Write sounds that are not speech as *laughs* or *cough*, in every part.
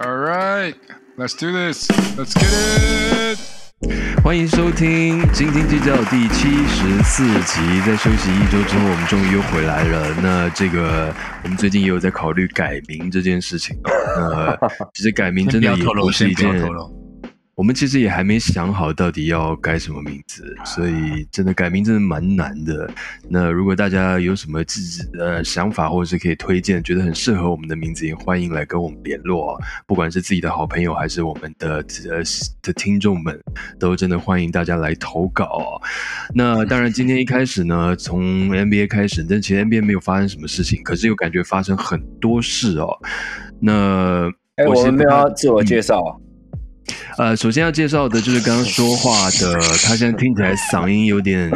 All right, let's do this. Let's get it. 欢迎收听《斤斤计较》第七十四集。在休息一周之后，我们终于又回来了。那这个，我们最近也有在考虑改名这件事情。那，其实改名真的也不是一件。我们其实也还没想好到底要改什么名字，所以真的改名真的蛮难的。那如果大家有什么自己的想法，或者是可以推荐，觉得很适合我们的名字，也欢迎来跟我们联络。不管是自己的好朋友，还是我们的呃的听众们，都真的欢迎大家来投稿。那当然，今天一开始呢，*laughs* 从 NBA 开始，但其实 NBA 没有发生什么事情，可是又感觉发生很多事哦。那哎，我们有要自我介绍。呃，首先要介绍的就是刚刚说话的，他现在听起来嗓音有点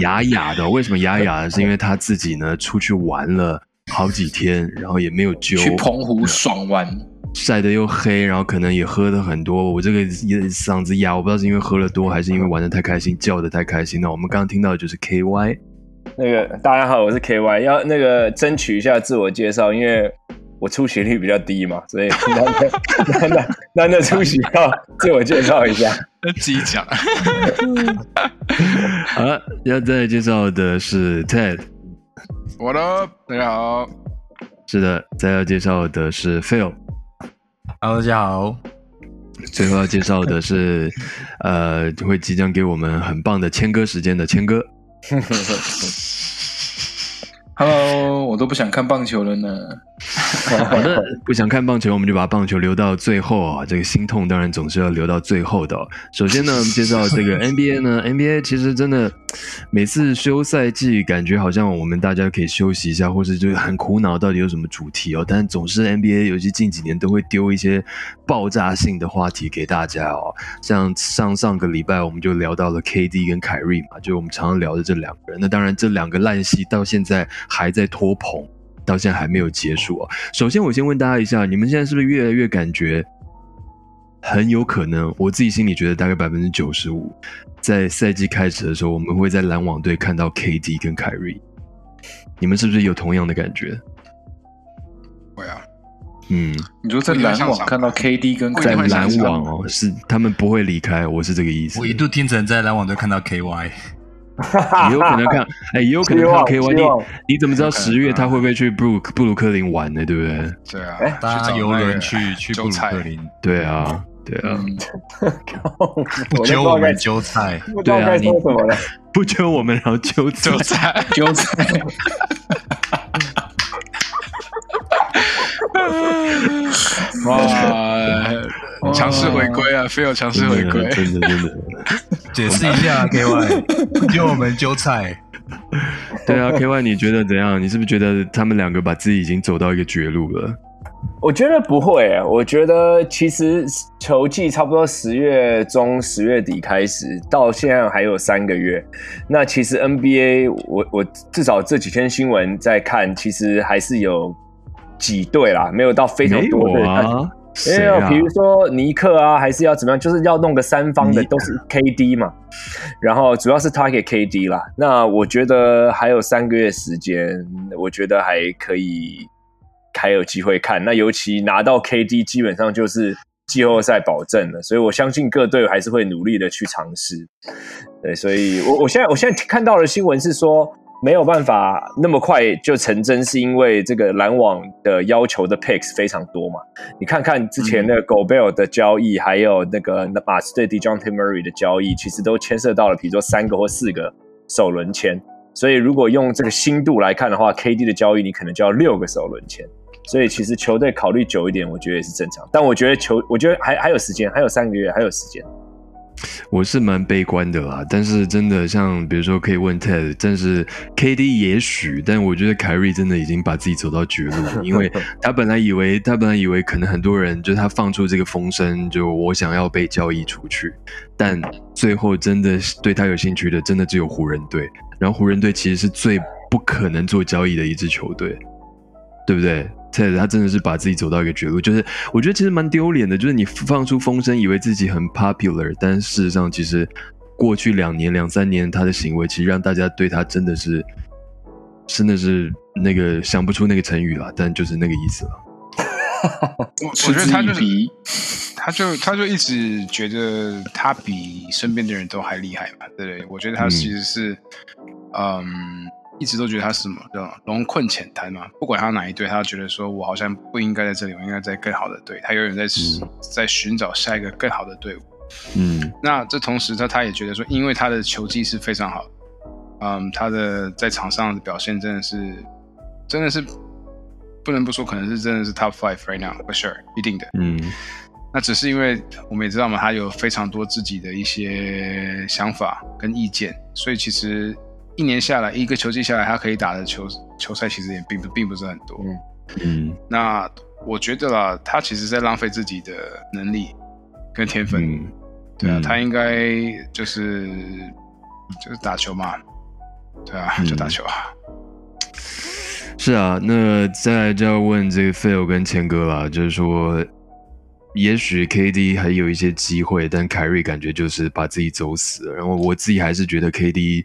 哑哑的。为什么哑哑？是因为他自己呢出去玩了好几天，然后也没有揪。去澎湖爽玩，晒得又黑，然后可能也喝的很多。我这个嗓子哑，我不知道是因为喝了多，还是因为玩的太开心，叫的太开心。那我们刚刚听到的就是 K Y，那个大家好，我是 K Y，要那个争取一下自我介绍，因为。我出席率比较低嘛，所以难得难得难得出席要自我介绍一下，自己讲。好了，要再介绍的是 Ted。What up？大家好。是的，再要介绍的是 Phil。Hello，大家好。最后要介绍的是，*laughs* 呃，会即将给我们很棒的签歌时间的谦哥。*laughs* Hello，我都不想看棒球了呢。*laughs* 好的，不想看棒球，我们就把棒球留到最后啊。这个心痛当然总是要留到最后的。首先呢，我 *laughs* 们介绍这个 NBA 呢，NBA 其实真的每次休赛季，感觉好像我们大家可以休息一下，或是就很苦恼，到底有什么主题哦。但总是 NBA，尤其近几年都会丢一些爆炸性的话题给大家哦。像上上个礼拜我们就聊到了 KD 跟凯瑞嘛，就我们常常聊的这两个人。那当然这两个烂戏到现在还在拖棚。到现在还没有结束啊！首先，我先问大家一下，你们现在是不是越来越感觉很有可能？我自己心里觉得大概百分之九十五，在赛季开始的时候，我们会在篮网队看到 KD 跟凯瑞。你们是不是有同样的感觉？会啊，嗯，你说在篮网看到 KD 跟在篮网哦，是他们不会离开，我是这个意思。我一度听成在篮网队看到 KY。*laughs* 也有可能看，*laughs* 哎，也有可能看 K Y。你你怎么知道十月他会不会去布鲁布鲁克林玩呢？对不对？对啊，搭游轮去去布鲁克林。对啊，对啊。*laughs* 不揪我们揪菜，对啊，你不揪我们，然后揪揪菜，揪菜。哇！强势回归啊，非要强势回归，真的真的。*laughs* 解释一下，K Y，*laughs* 揪我们揪菜。对啊，K Y，你觉得怎样？你是不是觉得他们两个把自己已经走到一个绝路了？我觉得不会，我觉得其实球季差不多十月中、十月底开始，到现在还有三个月。那其实 N B A，我我至少这几天新闻在看，其实还是有。几队啦，没有到非常多的啊。没有，比如说尼克啊，还是要怎么样？就是要弄个三方的，都是 KD 嘛。然后主要是他给 KD 啦。那我觉得还有三个月时间，我觉得还可以，还有机会看。那尤其拿到 KD，基本上就是季后赛保证了。所以我相信各队还是会努力的去尝试。对，所以我我现在我现在看到的新闻是说。没有办法那么快就成真，是因为这个篮网的要求的 picks 非常多嘛？你看看之前那个 Gobert 的交易，还有那个马刺对 Dejounte Murray 的交易，其实都牵涉到了，比如说三个或四个首轮签。所以如果用这个新度来看的话，KD 的交易你可能就要六个首轮签。所以其实球队考虑久一点，我觉得也是正常。但我觉得球，我觉得还还有时间，还有三个月，还有时间。我是蛮悲观的啦，但是真的像比如说可以问 Ted，但是 KD 也许，但我觉得凯瑞真的已经把自己走到绝路，*laughs* 因为他本来以为他本来以为可能很多人就他放出这个风声，就我想要被交易出去，但最后真的对他有兴趣的，真的只有湖人队，然后湖人队其实是最不可能做交易的一支球队，对不对？Ted 他真的是把自己走到一个绝路，就是我觉得其实蛮丢脸的，就是你放出风声，以为自己很 popular，但事实上其实过去两年两三年他的行为，其实让大家对他真的是真的是那个想不出那个成语了，但就是那个意思了。*laughs* 我我觉得他就是，他就他就一直觉得他比身边的人都还厉害嘛，对不对？我觉得他嗯其实是，嗯，一直都觉得他是什么叫龙困浅滩嘛，不管他哪一队，他都觉得说我好像不应该在这里，我应该在更好的队，他永远在、在寻找下一个更好的队伍。嗯那这同时他他也觉得说，因为他的球技是非常好，嗯，他的在场上的表现真的是真的是不能不说，可能是真的是 top five right now for sure，一定的。嗯那只是因为我们也知道嘛，他有非常多自己的一些想法跟意见，所以其实一年下来，一个球季下来，他可以打的球球赛其实也并不并不是很多。嗯嗯那我觉得啦，他其实在浪费自己的能力跟天分。嗯，对啊，嗯他应该就是就是打球嘛，对啊，嗯就打球啊。是啊，那再来就要问这个 Phil 跟谦哥啦，就是说，也许 KD 还有一些机会，但凯瑞感觉就是把自己走死了。然后我自己还是觉得 KD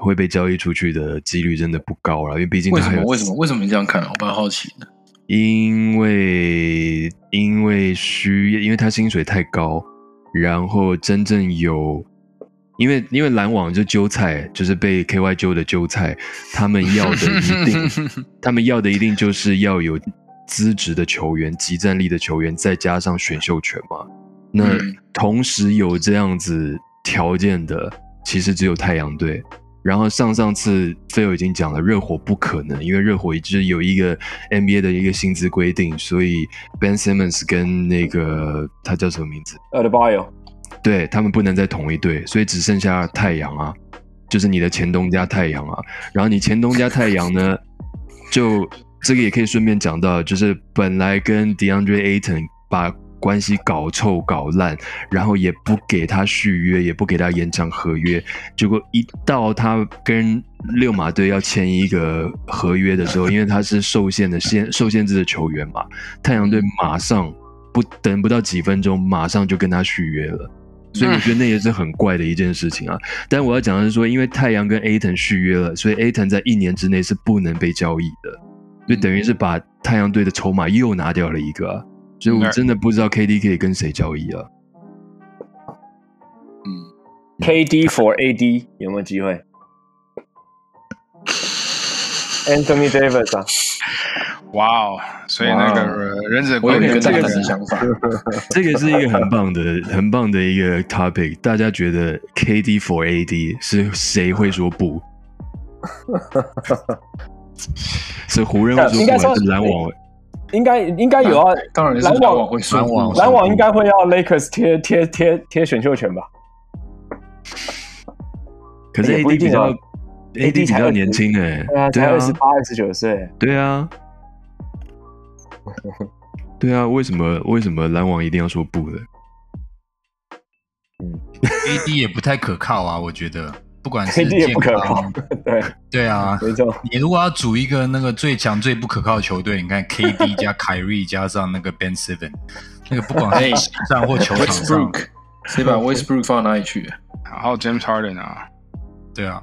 会被交易出去的几率真的不高了，因为毕竟为什么？为什么？为什么你这样看？我蛮好奇的。因为因为需，因为他薪水太高，然后真正有，因为因为篮网就揪菜，就是被 KY 揪的揪菜，他们要的一定，*laughs* 他们要的一定就是要有资质的球员、集战力的球员，再加上选秀权嘛。那嗯同时有这样子条件的，其实只有太阳队。然后上上次 Phil 已经讲了，热火不可能，因为热火一直有一个 NBA 的一个薪资规定，所以 Ben Simmons 跟那个他叫什么名字？呃 b i o 对他们不能在同一队，所以只剩下太阳啊，就是你的前东家太阳啊。然后你前东家太阳呢，*laughs* 就这个也可以顺便讲到，就是本来跟 DeAndre Ayton 把关系搞臭搞烂，然后也不给他续约，也不给他延长合约，结果一到他跟六马队要签一个合约的时候，因为他是受限的限受限制的球员嘛，太阳队马上不等不到几分钟，马上就跟他续约了。所以我觉得那也是很怪的一件事情啊。但我要讲的是说，因为太阳跟 Aton 续约了，所以 Aton 在一年之内是不能被交易的，就等于是把太阳队的筹码又拿掉了一个、所以我真的不知道 KD 可以跟谁交易啊。嗯，KD for AD 有没有机会？Anthony Davis 啊，*laughs* 哇哦，所以那个呃忍者龟我有这个想法。*laughs* 这个是一个很棒的、很棒的一个 topic。大家觉得 KD for AD 是谁会说不？*laughs* 是湖人会说不，还是篮网？应该应该有啊，当然是篮网篮网会说篮网应该会要 Lakers 贴贴贴贴选秀权吧？可是 AD 比较 AD 比较年轻哎、对啊，二，十八、二十九岁，对啊，对啊，为什么为什么篮网一定要说不的？AD 也不太可靠啊，我觉得，不管是 KD 也健不可靠康，，*laughs* 对，对啊，没错，你如果要组一个那个最强最不可靠的球队，你看 *laughs* KD 加凯瑞加上那个 Ben Simmons，那个不管是场上或球场上谁把 Westbrook 放到哪里去？然后 James Harden 啊，对啊，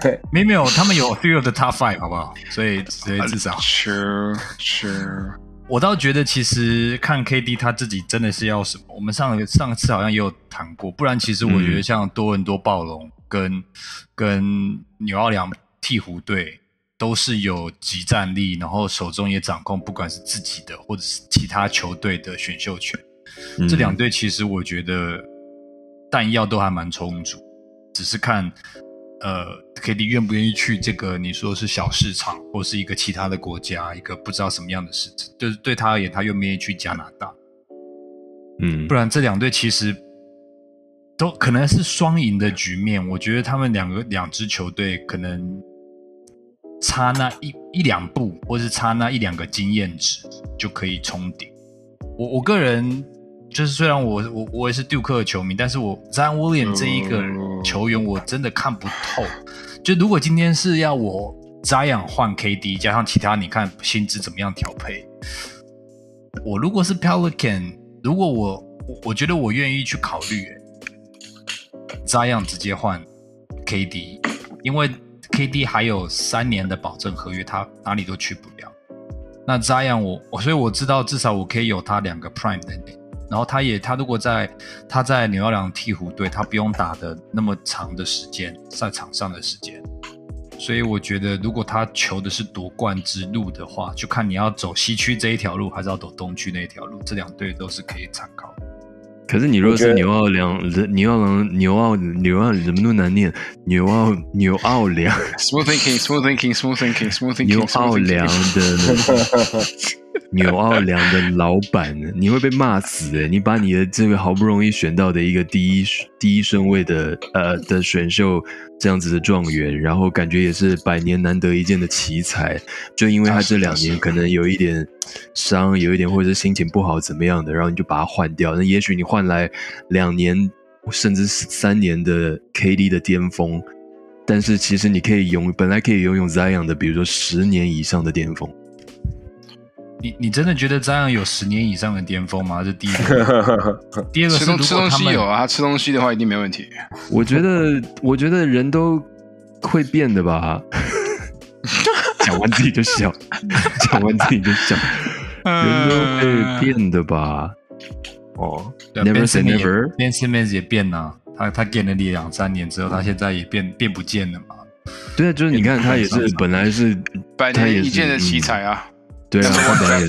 对，没有没有，他们有 three of the top five 好不好？所以所以至少 True True，我倒觉得，其实看 KD 他自己真的是要什么。我们上个上次好像也有谈过，不然其实我觉得像多伦多暴龙跟、跟纽奥良鹈鹕队都是有集战力，然后手中也掌控不管是自己的或者是其他球队的选秀权。嗯这两队其实我觉得弹药都还蛮充足，只是看呃 KD 愿不愿意去这个你说是小市场或是一个其他的国家，一个不知道什么样的市场，就是对他而言，他愿不愿意去加拿大？嗯不然这两队其实都可能是双赢的局面。我觉得他们两个两支球队可能差那一一两步，或是差那一两个经验值就可以冲顶。我我个人就是，虽然我我我也是杜克的球迷，但是我 Zion William 这一个球员我真的看不透。就如果今天是要我 Zion 换 KD，加上其他你看薪资怎么样调配，我如果是 Pelican，如果我我我觉得我愿意去考虑欸 Zion 直接换 KD，因为 KD 还有三年的保证合约，他哪里都去不了。那 Zion 我我所以我知道至少我可以有他两个 Prime 的年，然后他也他如果在他在纽奥良鹈鹕队，他不用打的那么长的时间赛场上的时间，所以我觉得如果他求的是夺冠之路的话，就看你要走西区这一条路，还是要走东区那一条路，这两队都是可以参考。可是你如果是牛奥良，牛奥良，牛奥牛奥怎么那么难念？牛奥牛奥良 Smooth thinking, smooth thinking, smooth thinking. 纽奥良的 *laughs* *laughs* 纽奥良的老板，你会被骂死诶！你把你的这个好不容易选到的一个第一第一顺位的呃的选秀这样子的状元，然后感觉也是百年难得一见的奇才，就因为他这两年可能有一点伤，有一点或者是心情不好怎么样的，然后你就把他换掉，那也许你换来两年甚至三年的 KD 的巅峰。但是其实你可以拥本来可以拥有 Zion 的，比如说十年以上的巅峰。你你真的觉得张扬有十年以上的巅峰吗？这第一个。*laughs* 第二个是吃东吃东西有啊，他吃东西的话一定没问题。我觉得，我觉得人都会变的吧。*laughs* 讲完自己就笑，*laughs* 讲完自己就笑，人都会变的吧。哦，Never say Simmons 也 never。Ben Simmons 也变了，他他给了你两三年之后，他现在也变变不见了嘛。对啊，就是你看，他也是本来是百年一见的奇嗯才啊，对啊，*laughs* 但是他本来也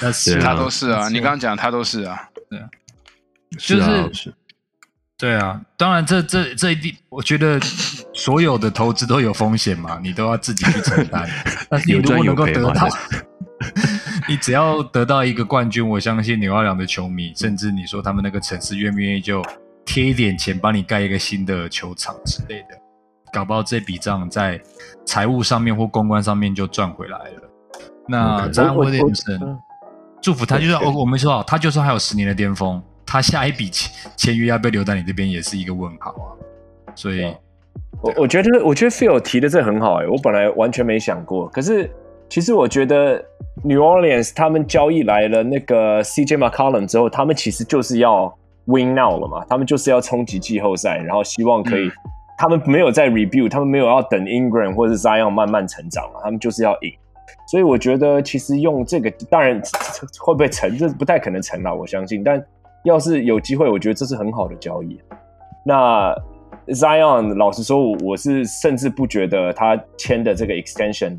那是啊。他都是啊。你刚刚讲他都是啊，对。啊，就是是。对啊，当然这这这一定，我觉得所有的投资都有风险嘛，你都要自己去承担。*laughs* 但是你如果能够得到，*laughs* 你只要得到一个冠军，我相信纽奥良的球迷，甚至你说他们那个城市愿不愿意就贴一点钱帮你盖一个新的球场之类的，搞不好这笔账在财务上面或公关上面就赚回来了。那詹我我威廉森祝福他，就是对哦，我们说好，他就算还有十年的巅峰，他下一笔签签约要不要留在你这边，也是一个问号啊。所以，我我觉得，我觉得 Phil 提的这很好哎、我本来完全没想过。可是，其实我觉得 New Orleans 他们交易来了那个 CJ McCollum 之后，他们其实就是要 win now 了嘛，他们就是要冲击季后赛，然后希望可以，嗯他们没有在 review，他们没有要等 Ingram 或者是 Zion 慢慢成长嘛，他们就是要赢。所以我觉得，其实用这个，当然 *laughs* 会不会成，这不太可能成啦，我相信。但要是有机会，我觉得这是很好的交易。那 Zion，老实说，我是甚至不觉得他签的这个 extension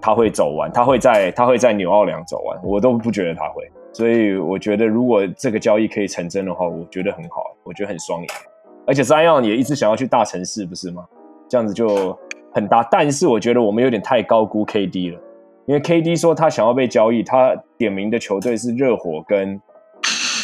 他会走完，他会在他会在纽奥良走完，我都不觉得他会。所以我觉得，如果这个交易可以成真的话，我觉得很好，我觉得很双赢。而且 Zion 也一直想要去大城市，不是吗？这样子就很大。但是我觉得我们有点太高估 KD 了，因为 KD 说他想要被交易，他点名的球队是热火跟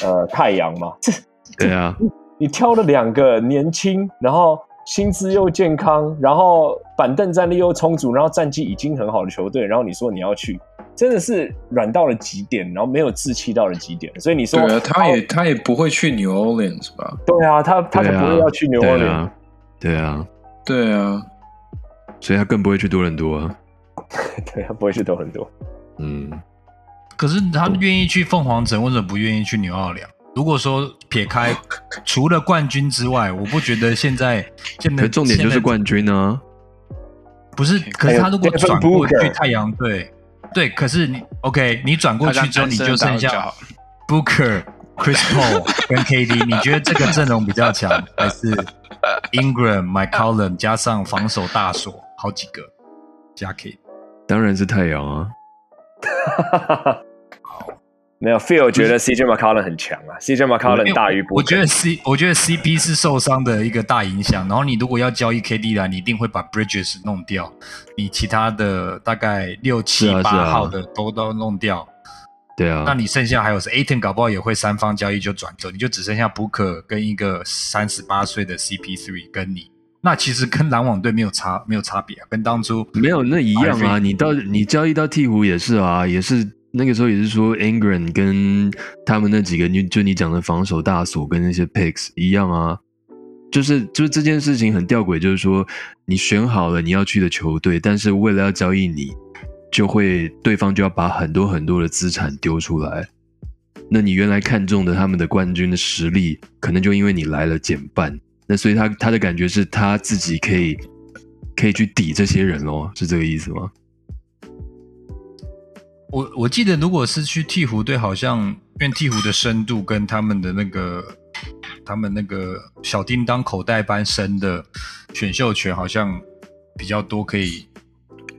呃太阳嘛，这 *laughs* 对啊，你挑了两个年轻，然后薪资又健康，然后板凳战力又充足，然后战绩已经很好的球队，然后你说你要去，真的是软到了极点，然后没有志气到了极点。所以你说，对啊，他也他也不会去 New Orleans 吧？对啊，他他才对啊不会要去牛对奥良。啊，对啊，对啊，所以他更不会去多伦多啊。*laughs* 对，他不会去多很多。嗯，可是他愿意去凤凰城，为什么不愿意去纽奥良？如果说撇开 *laughs* 除了冠军之外，我不觉得现在现在可重点就是冠军啊。不是，可是他如果转过去太阳队，对，可是你 OK，你转过去之后，你就剩下 Booker、Chris Paul 跟 KD，*laughs* 你觉得这个阵容比较强，还是 Ingram、m y c o l l u m 加上防守大锁好几个加 KD？当然是太阳啊。*laughs* 没有，Phil 觉得 CJ McCollum 很强啊，CJ McCollum 大于我我觉得得 C 我觉得 CP 是受伤的一个大影响，然后你如果要交易 KD 来，你一定会把 Bridges 弄掉，你其他的大概六七八号的都都弄掉，对啊，那你剩下还有是 Aton，搞不好也会三方交易就转走，你就只剩下 Booker 跟一个三十八岁的 CP3 跟你，那其实跟篮网队没有差没有差别啊，跟当初没有那一样啊。你到你交易到鹈鹕也是啊，也是那个时候也是说 Ingram 跟他们那几个，你就你讲的防守大锁跟那些 picks 一样啊。就是就是这件事情很吊诡，就是说你选好了你要去的球队，但是为了要交易你，就会对方就要把很多很多的资产丢出来。那你原来看中的他们的冠军的实力，可能就因为你来了减半。那所以他他的感觉是他自己可以可以去抵这些人咯，是这个意思吗？我我记得，如果是去鹈鹕队，好像因为鹈鹕的深度跟他们的那个他们那个小叮当口袋般深的选秀权，好像比较多，可以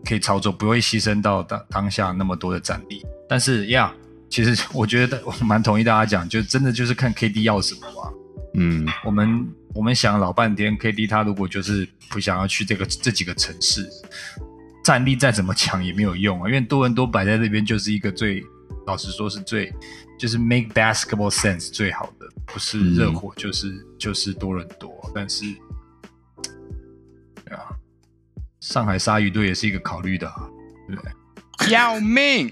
可以操作，不会牺牲到当当下那么多的战力。但是呀，其实我觉得我蛮同意大家讲，就真的就是看 KD 要什么吧。嗯，我们我们想老半天，KD 他如果就是不想要去这个这几个城市，战力再怎么强也没有用啊，因为多伦多摆在这边就是一个最老实说是最就是 make basketball sense 最好的，不是热火就是、就是多伦多，但是啊，上海鲨鱼队也是一个考虑的、啊，对不对？要命！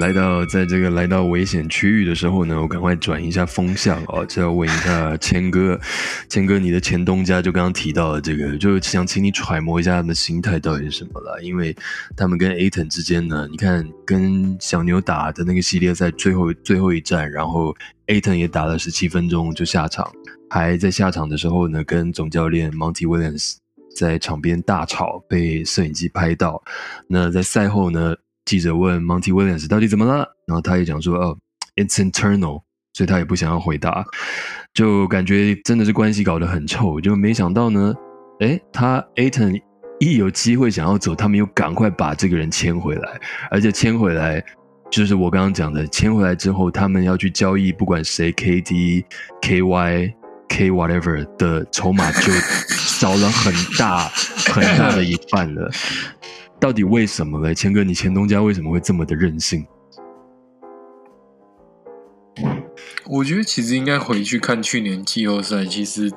来到在这个来到危险区域的时候呢，我赶快转一下风向哦，就要问一下谦哥，*laughs* 谦哥，你的前东家就刚刚提到的这个，就想请你揣摩一下他们的心态到底是什么了，因为他们跟 Aton 之间呢，你看跟小牛打的那个系列赛最后最后一战，然后 Aton 也打了十七分钟就下场，还在下场的时候呢，跟总教练 Monty Williams 在场边大吵，被摄影机拍到。那在赛后呢，记者问 Monty Williams 到底怎么了，然后他也讲说，哦，it's internal，所以他也不想要回答，就感觉真的是关系搞得很臭。就没想到呢，诶，他 Aton 一有机会想要走，他们又赶快把这个人签回来，而且签回来。就是我刚刚讲的，签回来之后，他们要去交易，不管谁 KD、KY、K whatever 的筹码就少了很大很大的一半了。到底为什么嘞？谦哥，你前东家为什么会这么的任性？我觉得其实应该回去看去年季后赛，其实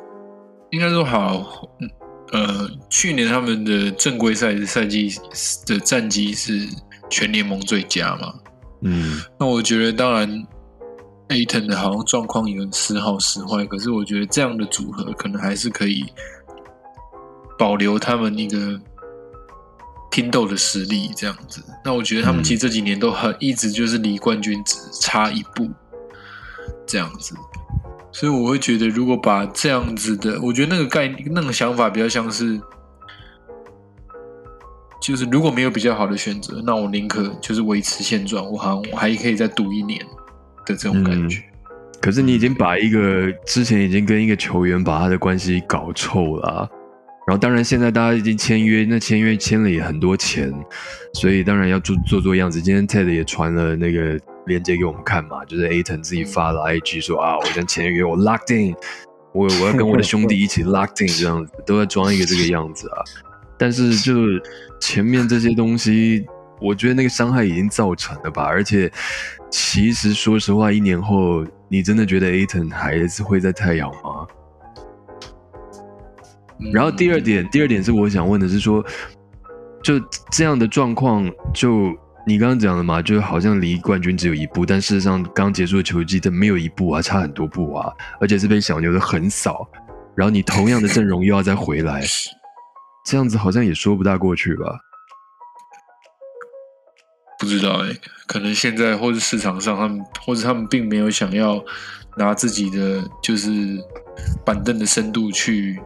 应该说好，嗯呃，去年他们的正规赛的赛季的战绩是全联盟最佳嘛。嗯那我觉得当然，Aton 的好像状况有点时好时坏，可是我觉得这样的组合可能还是可以保留他们一个拼斗的实力，这样子。那我觉得他们其实这几年都很一直就是离冠军只差一步，这样子。所以我会觉得，如果把这样子的，我觉得那个概念、那个想法比较像是，就是如果没有比较好的选择，那我宁可就是维持现状，我好像我还可以再赌一年的这种感觉。可是你已经把一个之前已经跟一个球员把他的关系搞臭了啊、然后当然现在大家已经签约，那签约签了也很多钱，所以当然要做做做样子。今天 Ted 也传了那个链接给我们看嘛，就是 Aton 自己发了 IG 说啊，我现在签约，我 locked in，我我要跟我的兄弟一起 locked in 这样子，都在装一个这个样子啊。但是就前面这些东西，我觉得那个伤害已经造成了吧。而且其实说实话，一年后你真的觉得 Aton 还是会在太阳吗？嗯然后第二点，第二点是我想问的是说，就这样的状况，就你刚刚讲的嘛，就好像离冠军只有一步，但事实上刚结束的球季，它没有一步啊，差很多步啊，而且是被小牛的横扫，然后你同样的阵容又要再回来，*laughs* 这样子好像也说不大过去吧？不知道哎、可能现在或者市场上他们，或者他们并没有想要拿自己的就是板凳的深度去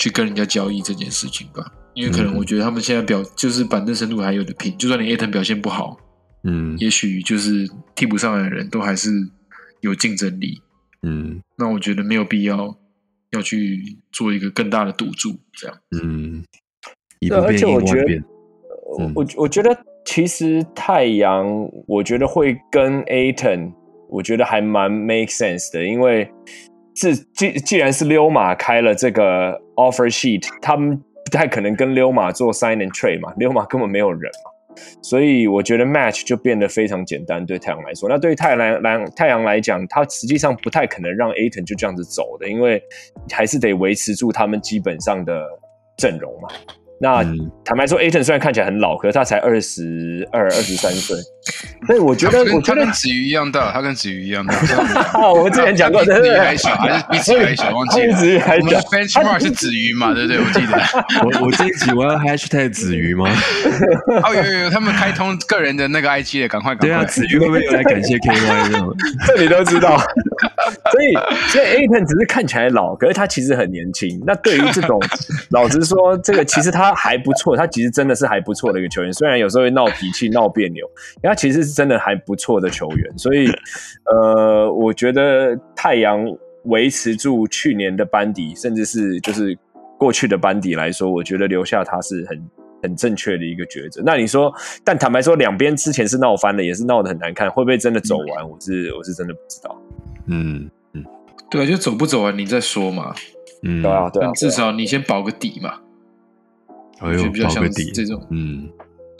去跟人家交易这件事情吧。因为可能嗯我觉得他们现在表就是板凳深度还有的拼，就算你 Aton 表现不好，嗯也许就是替补上来的人都还是有竞争力。嗯那我觉得没有必要要去做一个更大的赌注，这样。嗯，以对而且我觉得我我觉得其实太阳，我觉得会跟 Aton，我觉得还蛮 make sense 的，因为是既既然是溜马开了这个 offer sheet，他们不太可能跟溜马做 sign and trade 嘛，溜马根本没有人嘛，所以我觉得 match 就变得非常简单，对太阳来说。那对于太阳来太阳来讲，他实际上不太可能让 Aton 就这样子走的，因为还是得维持住他们基本上的阵容嘛。那、嗯坦白说，Aton 虽然看起来很老，可是他才二十二、二十三岁，*laughs* 所以我觉得，他跟我觉得他跟子瑜一样大，他跟子瑜一样大。*laughs* 我们之前讲过，子瑜还小，还是比子瑜还小？忘记了。子瑜还我们 benchmark 是子瑜嘛？对不对？我记得。*laughs* 我我这一集我要 hashtag 子瑜吗？哦，有有有，他们开通个人的那个 IG 的，赶快赶对啊，快。子瑜会不会又来感谢 KY 这种？这你都知道。*laughs* 所以所以 Aton 只是看起来老，可是他其实很年轻。那对于这种，老实说，这个其实他还不错，他其实真的是还不错的一个球员。虽然有时候会闹脾气、闹别扭，他其实是真的还不错的球员。所以，呃，我觉得太阳维持住去年的班底，甚至是就是过去的班底来说，我觉得留下他是很。很正确的一个抉择。那你说，但坦白说，两边之前是闹翻了，也是闹得很难看，会不会真的走完？我是我是真的不知道。嗯嗯，对啊，就走不走完你再说嘛。嗯，对啊对啊，至少你先保个底嘛。哎呦，比较像保个底这种，嗯。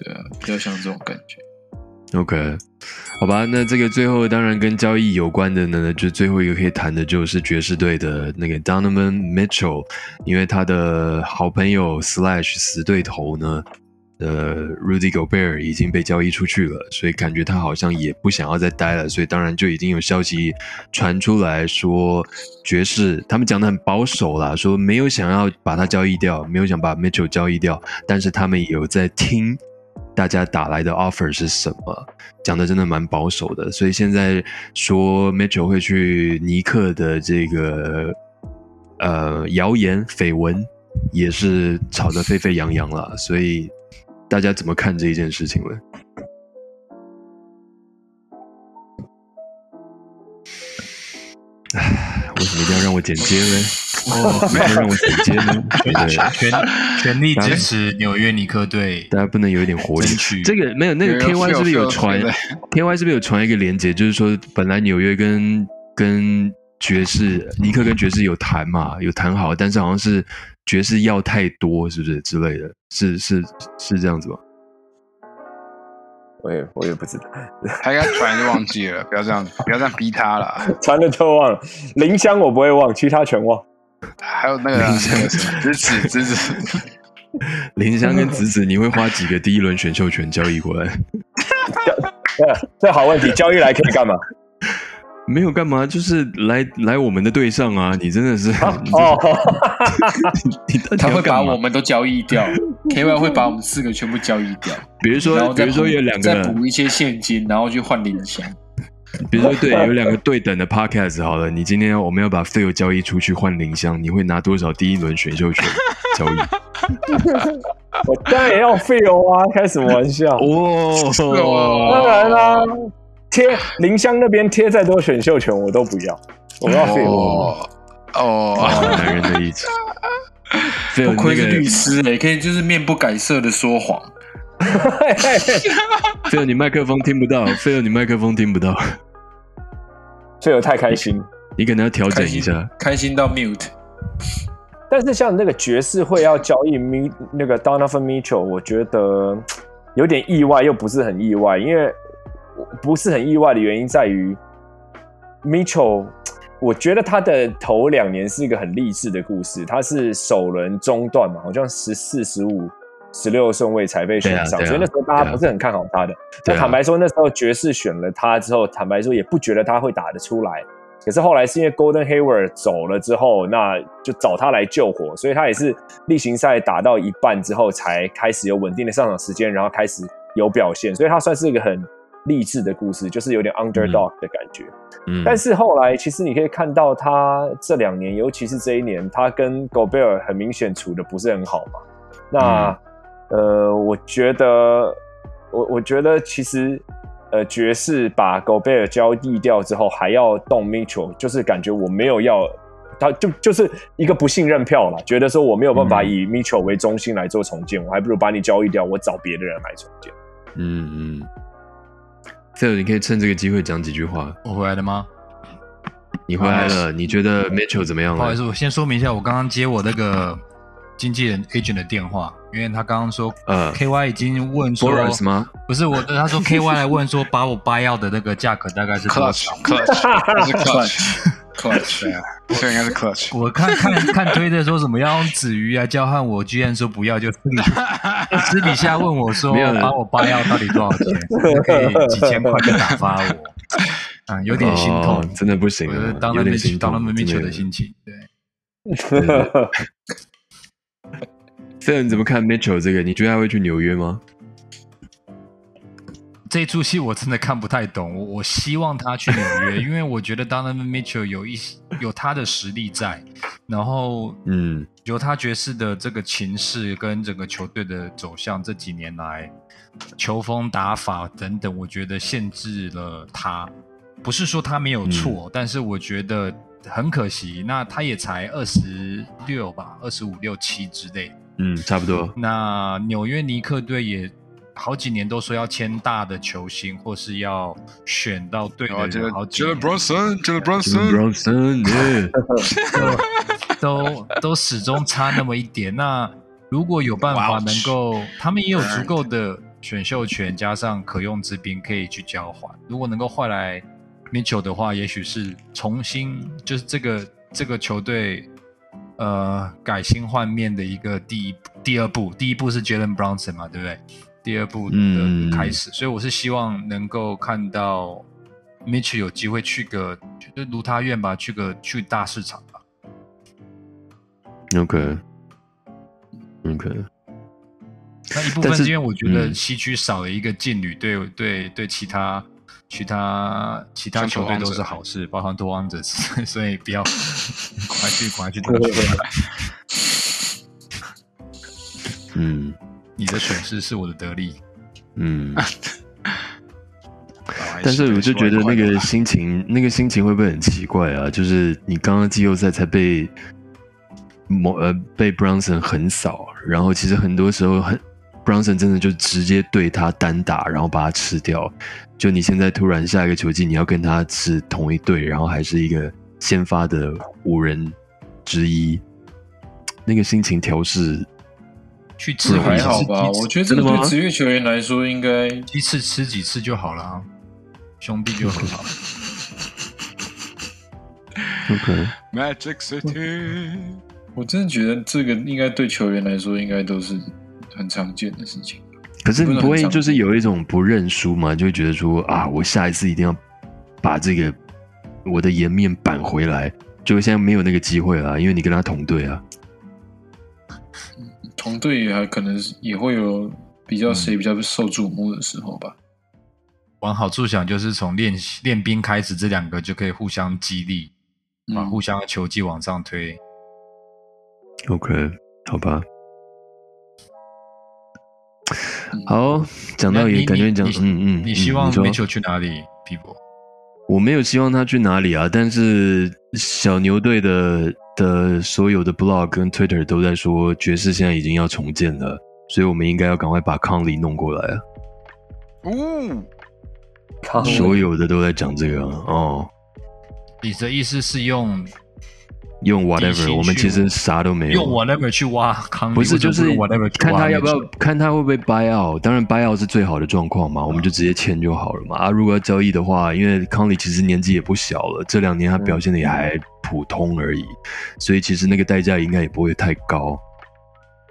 对啊，比较像这种感觉。OK，好吧，那这个最后当然跟交易有关的呢，就最后一个可以谈的就是爵士队的那个 Donovan Mitchell，因为他的好朋友 Slash 死对头呢，呃，Rudy Gobert 已经被交易出去了，所以感觉他好像也不想要再待了，所以当然就已经有消息传出来说，爵士他们讲的很保守啦，说没有想要把他交易掉，没有想把 Mitchell 交易掉，但是他们有在听。大家打来的 offer 是什么？讲的真的蛮保守的，所以现在说 Mitchell 会去尼克的这个呃谣言绯闻也是吵得沸沸扬扬了，所以大家怎么看这一件事情了？唉，为什么一定要让我剪接呢？哦，没有让我剪接呢？对。全全力支持纽约尼克队。大家不能有一点活力。这个没有那个 KY 是不是有传？KY 是不是有传一个连接？就是说，本来纽约跟跟爵士尼克跟爵士有谈嘛，有谈好，但是好像是爵士要太多，是不是之类的？是是是这样子吗？我也我也不知道，他应该传就忘记了，不要这样，不要这样逼他了。传了就忘了，林香我不会忘，其他全忘。还有那个林香子子子子，*laughs* 林香跟子子，你会花几个第一轮选秀权交易过来？*laughs* 对，这好问题，交易来可以干嘛？没有干嘛，就是来来我们的队上啊！你真的是 *laughs* 哦，*laughs* 他会把我们都交易掉，*laughs* KY 会把我们四个全部交易掉。比如说，比如说有两个再补一些现金，然后去换林香。比如说，对，有两个对等的 podcast 好了，你今天我们要把 Phil 交易出去换林香，你会拿多少第一轮选秀权交易？我当然要 Phil 啊！开什么玩笑？哦，当然啦。贴林香那边贴再多选秀权我都不要，我要费哦哦，男人的意思。不愧是律师哎，可以就是面不改色的说谎。*laughs* 费尔，你麦克风听不到，费尔，你麦克风听不到。费尔太开心，你可能要调整一下，开心到 mute。但是像那个爵士会要交易 m 那个 Donovan Mitchell，我觉得有点意外，又不是很意外，因为。不是很意外的原因在于，Mitchell，*tsk* 我觉得他的头两年是一个很励志的故事。他是首轮中段嘛，好像十四、十五、十六顺位才被选上，所以那时候大家不是很看好他的。那坦白说，那时候爵士选了他之后，坦白说也不觉得他会打得出来。可是后来是因为 Golden Hayward 走了之后，那就找他来救火，所以他也是例行赛打到一半之后才开始有稳定的上场时间，然后开始有表现，所以他算是一个很。励志的故事就是有点 underdog 的感觉，嗯，但是后来其实你可以看到他这两年，尤其是这一年，他跟 Gobert 很明显处的不是很好嘛。那呃，我觉得我我觉得其实呃，爵士把 Gobert 交易掉之后，还要动 Mitchell，就是感觉我没有要他，就就是一个不信任票了，觉得说我没有办法以 Mitchell 为中心来做重建，我还不如把你交易掉，我找别的人来重建。嗯嗯。Phil，你可以趁这个机会讲几句话。我回来了吗？你回来了。你觉得 Mitchell 怎么样了？不好意思，我先说明一下，我刚刚接我那个经纪人 agent 的电话，因为他刚刚说，呃，KY 已经问说吗？不是我，他说 KY 来问说，把我 buy out 的那个价格大概是多少？Clutch，Clutch，Clutch，对啊，*laughs* 这应该是 Clutch。我看看看推的说什么要用子鱼啊交换，我居然说不要，就私底 *laughs* 私底下问我说，把我 buy out 到底多少钱？*laughs* 可以几千块就打发我，啊，有点心痛，真的不行，当了心当了门面球的心情，对。Phil，你怎么看 Mitchell 这个？你觉得他会去纽约吗？这出戏我真的看不太懂。我我希望他去纽约，*laughs* 因为我觉得 Donovan Mitchell 有一有他的实力在，然后嗯由他爵士的这个情势跟整个球队的走向，这几年来球风打法等等，我觉得限制了他。不是说他没有错，但是我觉得很可惜。那他也才二十六吧，二十五六七之类。嗯，差不多。那纽约尼克队也好几年都说要签大的球星，或是要选到对的人，好几 Jalen 年 Brunson，Jalen Brunson，Brunson，yeah *laughs* 都都始终差那么一点。那如果有办法能够，他们也有足够的选秀权，加上可用之兵可以去交换。如果能够换来 Mitchell 的话，也许是重新就是这个这个球队呃改新换面的一个第一第二步。第一步是 Jalen Brunson 嘛，对不对？第二步嗯。的开始，所以我是希望能够看到 Mitchell 有机会去个就如他愿吧，去个去大市场吧。OK OK，那一部分是因为我觉得嗯。西区少了一个劲旅，对对对，其他其他其他球队都是好事，包含拓荒者，所以不要快去快去夺取回来。嗯你的损失是我的得利。嗯，*laughs* 但是我就觉得那个心情，那个心情会不会很奇怪啊？就是你刚刚季后赛才被某呃被 Brunson 横扫，然后其实很多时候很 Brunson 真的就直接对他单打，然后把他吃掉。就你现在突然下一个球季你要跟他是同一队，然后还是一个先发的五人之一，那个心情调试去吃这还好吧？我觉得这个对职业球员来说应该一次吃几次就好了啊，兄弟就很好。*laughs* OK。Magic City，我真的觉得这个应该对球员来说应该都是很常见的事情。可是你不会就是有一种不认输嘛？就会觉得说啊，我下一次一定要把这个我的颜面扳回来。就现在没有那个机会了，因为你跟他同队啊。同队还可能也会有比较谁比较受瞩目的时候吧。往好处想，就是从练习练兵开始，这两个就可以互相激励，把，嗯互相的球技往上推。OK，好吧。嗯好，讲到也感觉讲嗯嗯，你希望嗯说 Mitchell 去哪里？皮博？我没有希望他去哪里啊，但是小牛队的的所有的 blog 跟 Twitter 都在说爵士现在已经要重建了，所以我们应该要赶快把康利弄过来啊。哦，康所有的都在讲这个啊哦，你的意思是用用 whatever，我们其实啥都没有。用 whatever 去挖康利？不是，就是 whatever 看他要不要看他会不会 buy out。当然 buy out 是最好的状况嘛，我们就直接签就好了嘛。啊，如果要交易的话，因为康利其实年纪也不小了，这两年他表现的也还普通而已，所以其实那个代价应该也不会太高。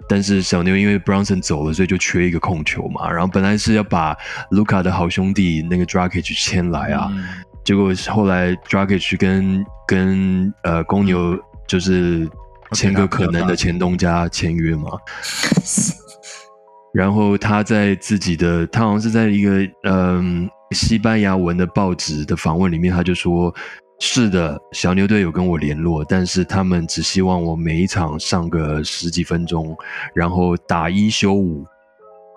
但是小牛因为 Brunson 走了，所以就缺一个控球嘛。然后本来是要把卢卡的好兄弟那个 Dragic 签来啊，嗯结果后来 Dragic 跟跟呃公牛就是签个可能的前东家签约嘛，*laughs* 然后他在自己的他好像是在一个嗯、西班牙文的报纸的访问里面，他就说。是的，小牛队有跟我联络，但是他们只希望我每一场上个十几分钟，然后打一休五。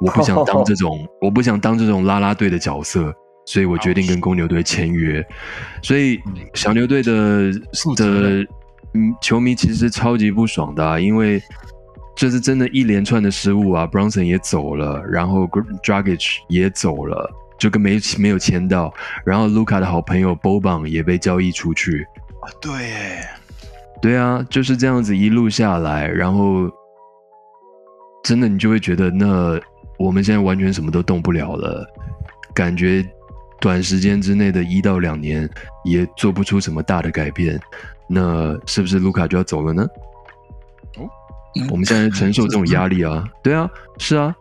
我不想当这种，我不想当这种拉拉队的角色，所以我决定跟公牛队签约。所以小牛队的的嗯球迷其实超级不爽的、啊，因为这是真的一连串的失误啊，Bronson 也走了，然后 Dragic 也走了，就跟没没有签到，然后卢卡的好朋友 Boban 也被交易出去。啊，对耶，对啊，就是这样子一路下来，然后真的你就会觉得，那我们现在完全什么都动不了了，感觉短时间之内的一到两年也做不出什么大的改变，那是不是卢卡就要走了呢？我们现在承受这种压力啊，对啊，是啊，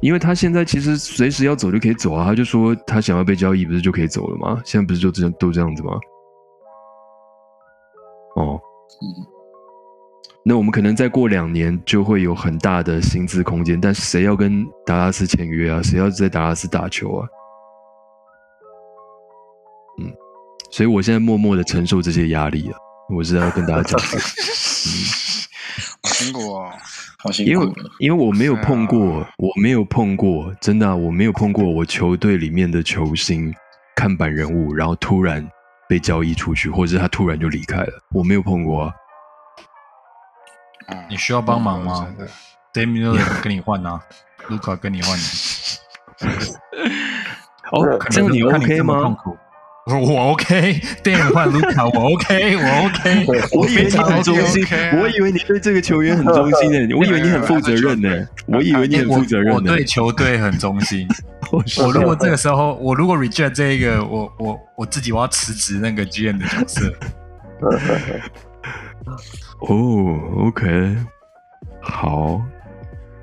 因为他现在其实随时要走就可以走啊，他就说他想要被交易，不是就可以走了吗？现在不是就这样都这样子吗？哦，嗯那我们可能再过两年就会有很大的薪资空间，但是谁要跟达拉斯签约啊？谁要在达拉斯打球啊？所以我现在默默的承受这些压力啊。我是要跟大家讲，*laughs* 好辛苦哦，好辛因为苦。因为我没有碰过，我没有碰过，真的啊、我没有碰过我球队里面的球星看板人物，然后突然被交易出去，或者是他突然就离开了，我没有碰过啊。嗯你需要帮忙吗 d a m i n 跟你换啊，卢卡跟你换，哦，这样你看 OK 吗？苦？我我 OK，电影换卢卡，我 OK，我 OK，*laughs* 我以为你非常很忠心我以为你对这个球员很忠心呢，*laughs* 我以为你很负责任呢，我以为你很负责任呢我我。对球队很忠心。*laughs* 我如果这个时候，我如果 reject 这一个，我我我自己我要辞职那个 GM 的角色。哦，OK，好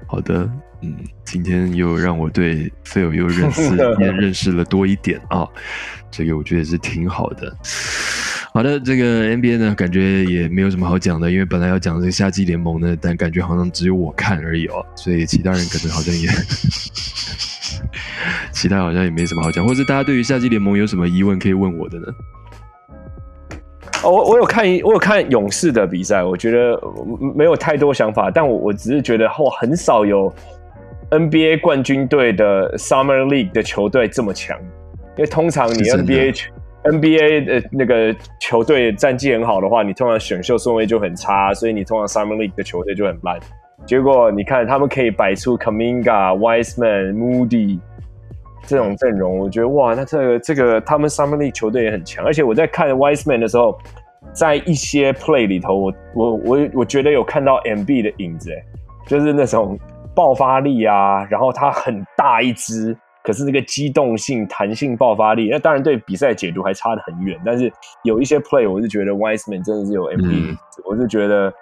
好的，嗯，今天又让我对 Phil 又认识 *laughs* 也认识了多一点啊，这个我觉得也是挺好的。好的，这个 NBA 呢，感觉也没有什么好讲的，因为本来要讲这个夏季联盟呢，但感觉好像只有我看而已哦，所以其他人可能好像也，*laughs* 其他好像也没什么好讲，或者大家对于夏季联盟有什么疑问可以问我的呢？哦，我我有看一我有看勇士的比赛，我觉得嗯没有太多想法，但我我只是觉得哇，很少有 NBA 冠军队的 Summer League 的球队这么强，因为通常你 NBA 球 NBA 的那个球队战绩很好的话，你通常选秀顺位就很差，所以你通常 Summer League 的球队就很烂。结果你看他们可以摆出 Kaminga、Wiseman、Moody 这种阵容，我觉得哇，那这个这个他们 Summer League 球队也很强。而且我在看 Wiseman 的时候，在一些 play 里头，我我我我觉得有看到 MB 的影子，哎，就是那种爆发力啊，然后它很大一只，可是那个机动性、弹性、爆发力，那当然对比赛解读还差得很远。但是有一些 play，我是觉得 Wiseman 真的是有子，我是觉得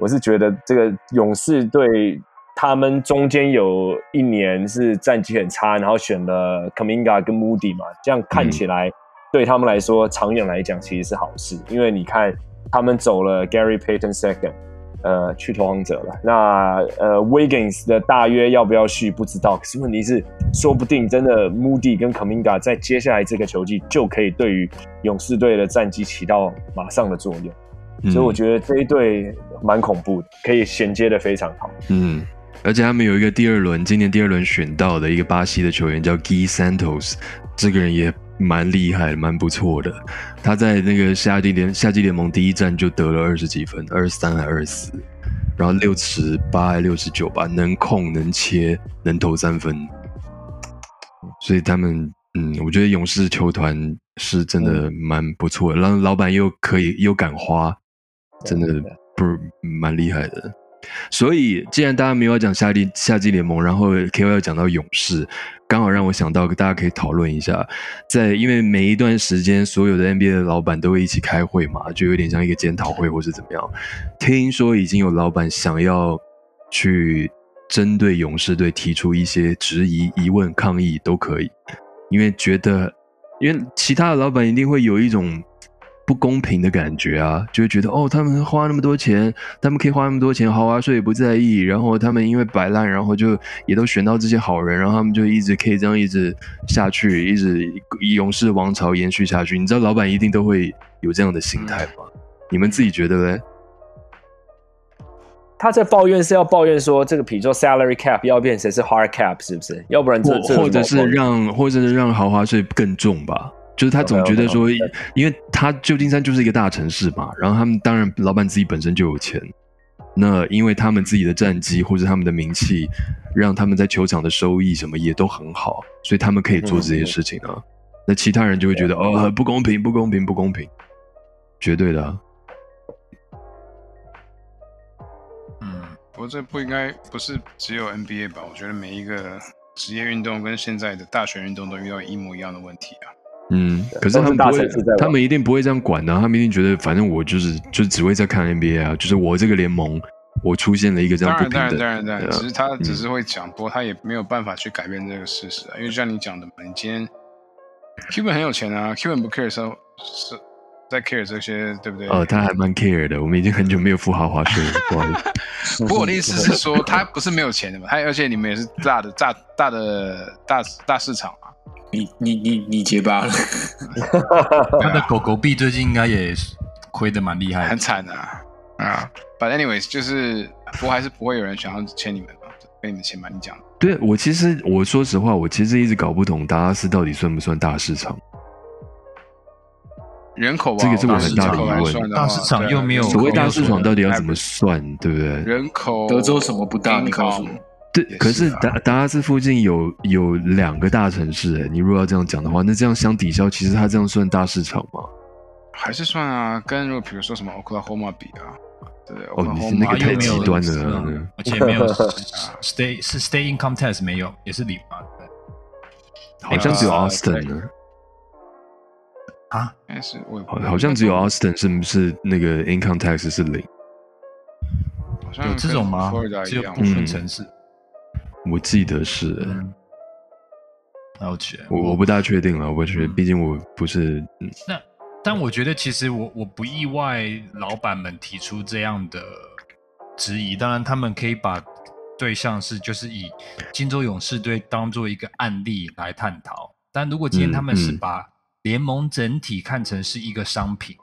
我是觉得这个勇士队他们中间有一年是战绩很差，然后选了 Kaminga 跟 Moody 嘛，这样看起来对他们来说，长远来讲其实是好事，因为你看他们走了 Gary Payton second。呃，去投荒者了。那呃，Wiggins 的大约要不要续不知道，可是问题是，说不定真的 Moody 跟 Kaminga 在接下来这个球季就可以对于勇士队的战绩起到马上的作用。嗯所以我觉得这一队蛮恐怖的，可以衔接的非常好。嗯，而且他们有一个第二轮，今年第二轮选到的一个巴西的球员叫 Gee Santos，这个人也蛮厉害，蛮不错的。他在那个夏季联夏季联盟第一站就得了二十几分，二十三还二十四，然后六十八还六十九吧，能控能切能投三分，所以他们嗯，我觉得勇士球团是真的蛮不错的，然后老板又可以又敢花，真的不是蛮厉害的。所以，既然大家没有要讲夏季夏季联盟，然后 K O 要讲到勇士，刚好让我想到大家可以讨论一下，在因为每一段时间，所有的 NBA 的老板都会一起开会嘛，就有点像一个检讨会或是怎么样。听说已经有老板想要去针对勇士队提出一些质疑、疑问、抗议都可以，因为觉得，因为其他的老板一定会有一种。不公平的感觉啊，就会觉得哦，他们花那么多钱，他们可以花那么多钱，豪华税也不在意，然后他们因为摆烂，然后就也都选到这些好人，然后他们就一直可以这样一直下去，一直勇士王朝延续下去。你知道老板一定都会有这样的心态吗？你们自己觉得嘞？他在抱怨是要抱怨说这个，比如说 salary cap 要变成是 hard cap，是不是？要不然这或者是让，或者是让豪华税更重吧。就是他总觉得说，因为他旧金山就是一个大城市嘛，然后他们当然老板自己本身就有钱，那因为他们自己的战绩或者他们的名气，让他们在球场的收益什么也都很好，所以他们可以做这些事情啊。那其他人就会觉得哦，不公平，不公平，不公平，绝对的、啊。嗯，不过这不应该不是只有 NBA 吧？我觉得每一个职业运动跟现在的大学运动都遇到一模一样的问题啊。嗯，可是他们不会，他们一定不会这样管的、啊。他们一定觉得，反正我就是就只会在看 NBA 啊，就是我这个联盟，我出现了一个这样不平等。当然，当然，当然，只是他只是会讲，不过他也没有办法去改变这个事实啊。因为像你讲的嘛，你今天 Cuban 很有钱啊，Cuban 不 care 时候是在 care 这些，对不对？哦，他还蛮 care 的。我们已经很久没有富豪华税了，*laughs* 不好意思。不过我的意思是说，他不是没有钱的嘛，他而且你们也是大的大大的大大市场啊，你你你你结巴了，*laughs* 他的狗狗币最近应该也亏的蛮厉害，很惨啊啊！But anyways，就是不还是不会有人想要签你们嘛，跟你们签吧，你讲。对我其实我说实话，我其实一直搞不懂达拉斯到底算不算大市场。人口吧，这个是我很大的疑问大市场又没有所谓大市场到底要怎么算，对不对？人口德州什么不大？你告诉我对，可是达达拉斯附近有有两个大城市，哎，你如果要这样讲的话，那这样相抵消，其实它这样算大市场吗？还是算啊，跟如果比如说什么 Oklahoma 比啊，对哦，你是那？Oklahoma 个太又没有极端是啊了。嗯而且没有 *laughs* stay 是 stay income tax 没有，也是零嘛？好像只有呃 Austin 呢，啊，应该是我也好好像只有 Austin 是不是那个 income tax 是零？好像有这种吗只有部分嗯城市。我记得是，嗯，了解。我我不大确定了，我觉得嗯毕竟我不是，嗯那但我觉得其实我我不意外，老板们提出这样的质疑。当然，他们可以把对象是就是以金州勇士队当做一个案例来探讨。但如果今天嗯他们是嗯把联盟整体看成是一个商品，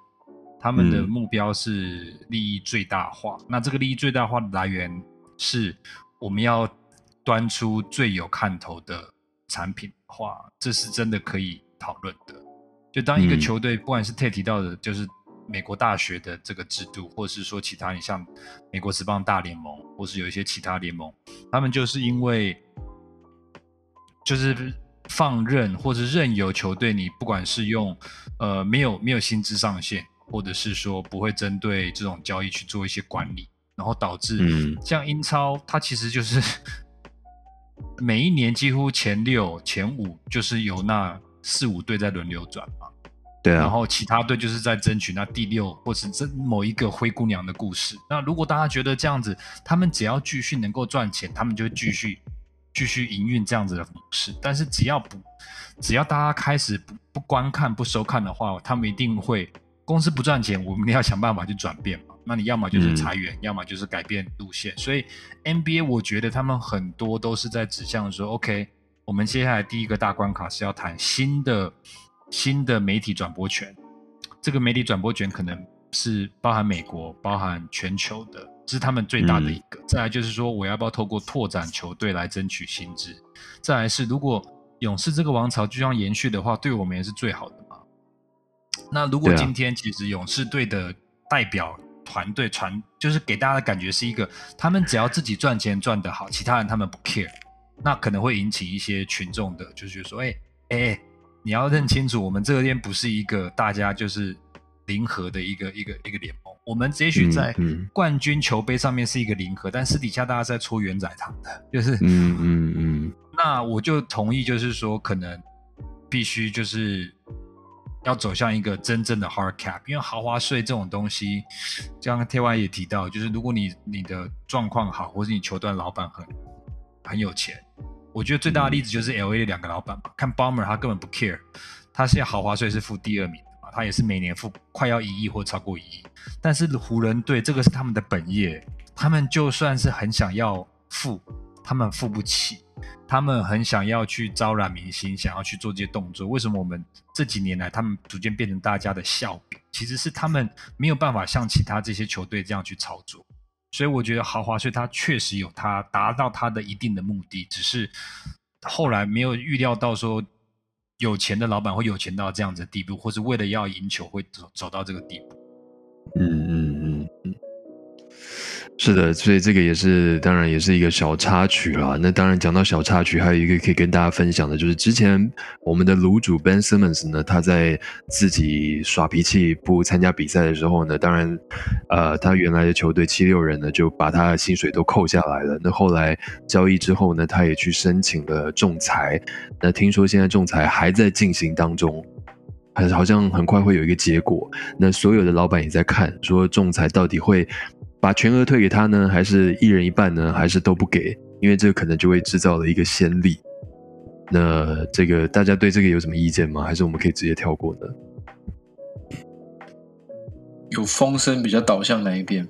他们的嗯目标是利益最大化。那这个利益最大化的来源是我们要端出最有看头的产品的话，这是真的可以讨论的。就当一个嗯球队，不管是 Ted 提到的，就是美国大学的这个制度，或是说其他，你像美国职棒大联盟，或是有一些其他联盟，他们就是因为就是放任或者任由球队，你不管是用呃没有没有薪资上限，或者是说不会针对这种交易去做一些管理，然后导致嗯像英超，它其实就是每一年几乎前六、前五就是由那四五队在轮流转嘛，对啊，然后其他队就是在争取那第六或是这某一个灰姑娘的故事。那如果大家觉得这样子，他们只要继续能够赚钱，他们就会继续继续营运这样子的模式。但是只要不只要大家开始不不观看、不收看的话，他们一定会公司不赚钱，我们一定要想办法去转变嘛。那你要么就是裁员，要么就是改变路线。所以 NBA 我觉得他们很多都是在指向说，OK，我们接下来第一个大关卡是要谈新的新的媒体转播权。这个媒体转播权可能是包含美国、包含全球的，这是他们最大的一个。再来就是说，我要不要透过拓展球队来争取薪资？再来是，如果勇士这个王朝就这样延续的话，对我们也是最好的嘛。那如果今天其实勇士队的代表团队传，就是给大家的感觉是一个，他们只要自己赚钱赚得好，其他人他们不 care，那可能会引起一些群众的，就是说，哎、哎、你要认清楚，我们这边不是一个大家就是零和的一个一个一个联盟，我们也许在冠军球杯上面是一个零和，但私底下大家在搓圆仔糖的，就是嗯嗯嗯，那我就同意，就是说可能必须就是要走向一个真正的 hard cap，因为豪华税这种东西，就像 T Y 也提到，就是如果你你的状况好，或是你球队老板很很有钱，我觉得最大的例子就是 L A 的两个老板嘛，看 Bomber 他根本不 care，他现在豪华税是付第二名的嘛，他也是每年付快要一亿或超过一亿，但是湖人队这个是他们的本业，他们就算是很想要付，他们付不起。他们很想要去招揽明星，想要去做这些动作。为什么我们这几年来，他们逐渐变成大家的笑柄？其实是他们没有办法像其他这些球队这样去操作。所以我觉得豪华税它确实有它达到它的一定的目的，只是后来没有预料到说有钱的老板会有钱到这样子的地步，或是为了要赢球会走走到这个地步。嗯嗯嗯，是的，所以这个也是当然也是一个小插曲啦。那当然讲到小插曲，还有一个可以跟大家分享的，就是之前我们的卤主 Ben Simmons 呢，他在自己耍脾气不参加比赛的时候呢，当然，呃，他原来的球队七六人呢就把他的薪水都扣下来了。那后来交易之后呢，他也去申请了仲裁。那听说现在仲裁还在进行当中。好像很快会有一个结果，那所有的老板也在看，说仲裁到底会把全额退给他呢，还是一人一半呢，还是都不给？因为这可能就会制造了一个先例。那这个大家对这个有什么意见吗？还是我们可以直接跳过呢？有风声比较导向哪一边？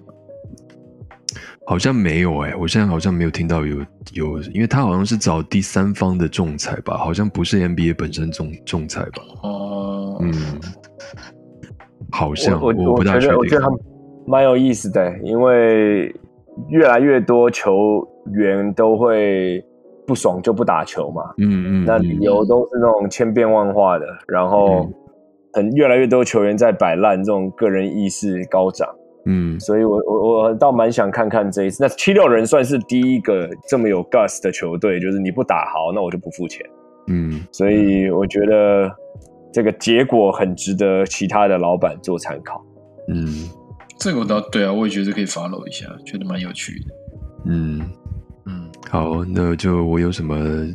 好像没有哎、我现在好像没有听到有有，因为他好像是找第三方的仲裁吧，好像不是 NBA 本身仲仲裁吧？哦，嗯，好像我我不大确定。我觉得他蛮有意思的，因为越来越多球员都会不爽就不打球嘛，嗯嗯，那理由都是那种千变万化的，然后嗯很越来越多球员在摆烂，这种个人意识高涨，嗯所以我我我倒蛮想看看这一次。那七六人算是第一个这么有 gas 的球队，就是你不打好，那我就不付钱。嗯所以我觉得这个结果很值得其他的老板做参考。嗯这个我倒对啊，我也觉得可以 follow 一下，觉得蛮有趣的。嗯，嗯，好，那就我有什么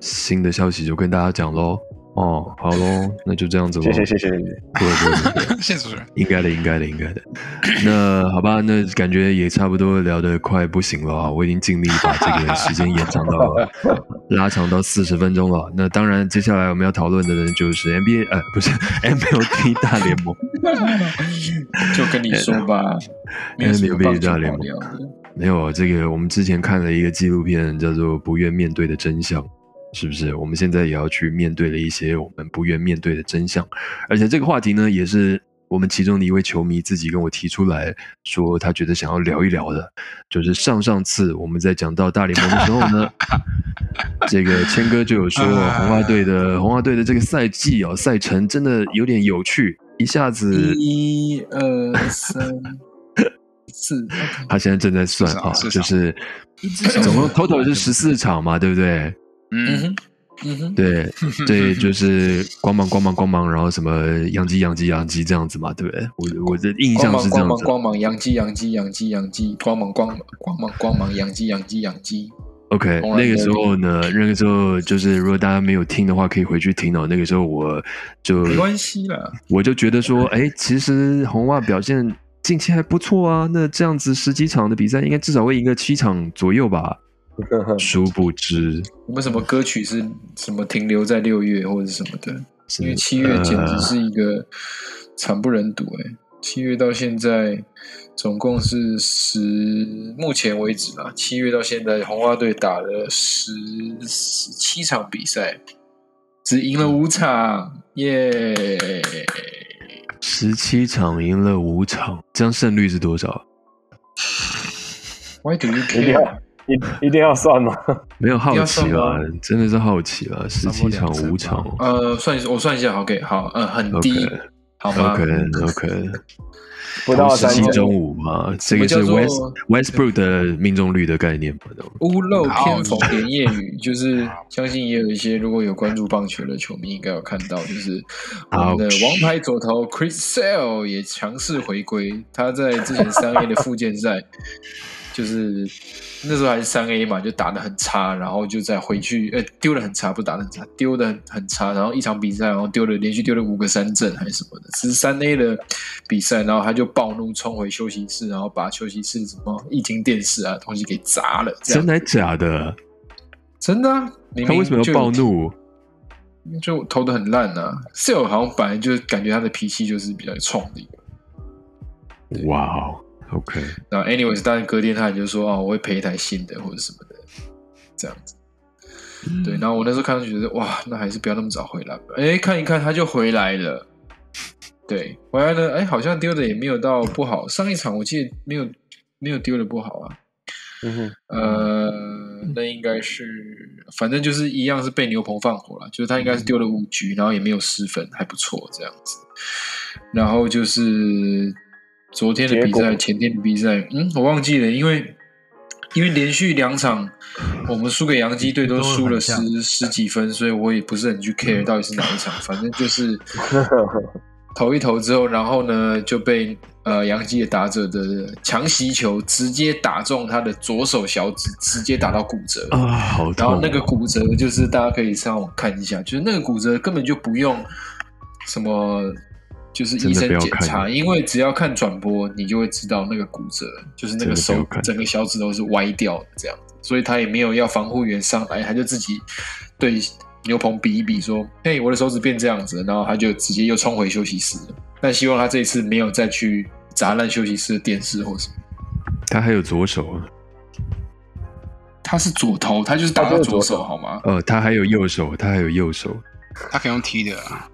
新的消息就跟大家讲喽。哦，好喽，*laughs* 那就这样子喽。谢谢谢谢。不会不会不会谢谢主持人。应该的，应该的，应该的。那好吧，那感觉也差不多聊得快不行了啊！我已经尽力把这个时间延长到 *laughs* 拉长到四十分钟了。那当然，接下来我们要讨论的呢，就是 NBA，呃，不是 MLB 大联盟。*laughs* 就跟你说吧，没有什么 NBA 棒球大联盟。没有啊，这个我们之前看了一个纪录片，叫做《不愿面对的真相》，是不是？我们现在也要去面对了一些我们不愿面对的真相，而且这个话题呢，也是我们其中的一位球迷自己跟我提出来说，他觉得想要聊一聊的，就是上上次我们在讲到大联盟的时候呢，这个谦哥就有说，红花队的红花队的这个赛季哦，赛程真的有点有趣，一下子。一二三四，*laughs* 他现在正在算啊，就是总共 total 是十四场嘛，对不对？嗯，嗯哼，嗯哼，对 *laughs* 对，就是光芒光芒光芒，然后什么养鸡养鸡养鸡这样子嘛，对不对？我我的印象光芒光芒是这样子。光芒阳基阳基阳基阳基光芒光芒光芒光芒阳基阳基阳基，OK，那个时候呢，那个时候就是如果大家没有听的话，可以回去听哦。那个时候我就没关系了。我就觉得说，哎，其实红袜表现近期还不错啊。那这样子十几场的比赛，应该至少会赢个七场左右吧。*laughs* 殊不知，有没有什么歌曲是什么停留在六月或者什么的？因为七月简直是一个惨不忍睹哎、七月到现在总共是十，目前为止啦，七月到现在红花队打了十十七场比赛，只赢了五场，耶、十七场赢了五场，这样胜率是多少？Why do you 一定要 care？一一定要算吗？没有好奇算吗，真的是好奇了。十七场五场呃，算一我算一下，OK，好，呃，很低好吗，OK OK，不到三成。十七中五嘛，这个是 West Westbrook 的命中率的概念嘛？屋漏偏逢连夜雨，就是相信也有一些如果有关注棒球的球迷应该有看到，就是我们的王牌左投 Chris Sale 也强势回归，他在之前三 A 的附件赛，就是那时候还是三 A 嘛，就打得很差，然后就再回去，呃，丢的很差，不打得很差，丢的很很差，然后一场比赛，然后丢了连续丢了五个三振还是什么的，只是三 A 的比赛，然后他就暴怒冲回休息室，然后把休息室什么液晶电视啊东西给砸了，真的还假的？真的、啊，明明他为什么要暴？怒？就投的很烂啊 s a l 好像本来就感觉他的脾气就是比较冲的一个。哇哦，OK，然后 anyways，当然隔天他也就说啊，我会赔一台新的或者什么的，这样子。对，然后我那时候看上去觉得哇，那还是不要那么早回来吧。哎，看一看他就回来了。对，回来了，哎，好像丢的也没有到不好。上一场我记得没有没有丢的不好啊。嗯哼，呃，那应该是，反正就是一样是被牛棚放火了，就是他应该是丢了五局，然后也没有失分，还不错这样子。然后就是昨天的比赛，前天的比赛，嗯，我忘记了，因为因为连续两场我们输给洋基队都输了十十几分，所以我也不是很去 care 到底是哪一场，*laughs* 反正就是 *laughs* 投一投之后，然后呢就被呃洋基的打者的强袭球直接打中他的左手小指，直接打到骨折。啊，好痛！然后那个骨折就是大家可以上网看一下，就是那个骨折根本就不用什么，就是医生真的不要检查，因为只要看转播，你就会知道那个骨折就是那个手整个小指头是歪掉的这样子，所以他也没有要防护员上来，他就自己对牛棚比一比说：“嘿，我的手指变这样子了。”然后他就直接又冲回休息室了。但希望他这一次没有再去砸烂休息室的电视或什么。他还有左手啊，他是左投，他就是打到左手，好吗？呃，他还有右手，他还有右手。他可以用踢的啊。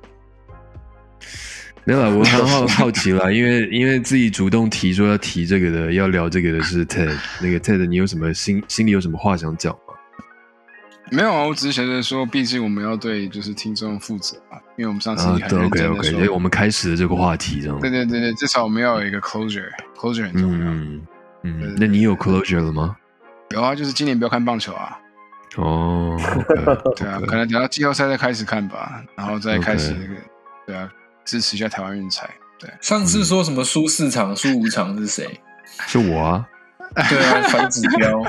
没有啦，我很好 *laughs* 好奇啦，因为因为自己主动提说要提这个的，要聊这个的是 *laughs* Ted。那个 Ted，你有什么心心里有什么话想讲吗？没有啊，我只是觉得说，毕竟我们要对就是听众负责啊，因为我们上次对，OK 认真的 OK，说，所以我们开始了这个话题，这样。对对对对，至少我们要有一个 closure，closure 很重要。嗯嗯对对，那你有 closure 了吗？有啊，就是今年不要看棒球啊，哦 *laughs* 对啊，可能等到季后赛再开始看吧，然后再开始那个，对啊，支持一下台湾运彩。对，上次说什么输四场、输五场是谁？是我啊对啊，反指标。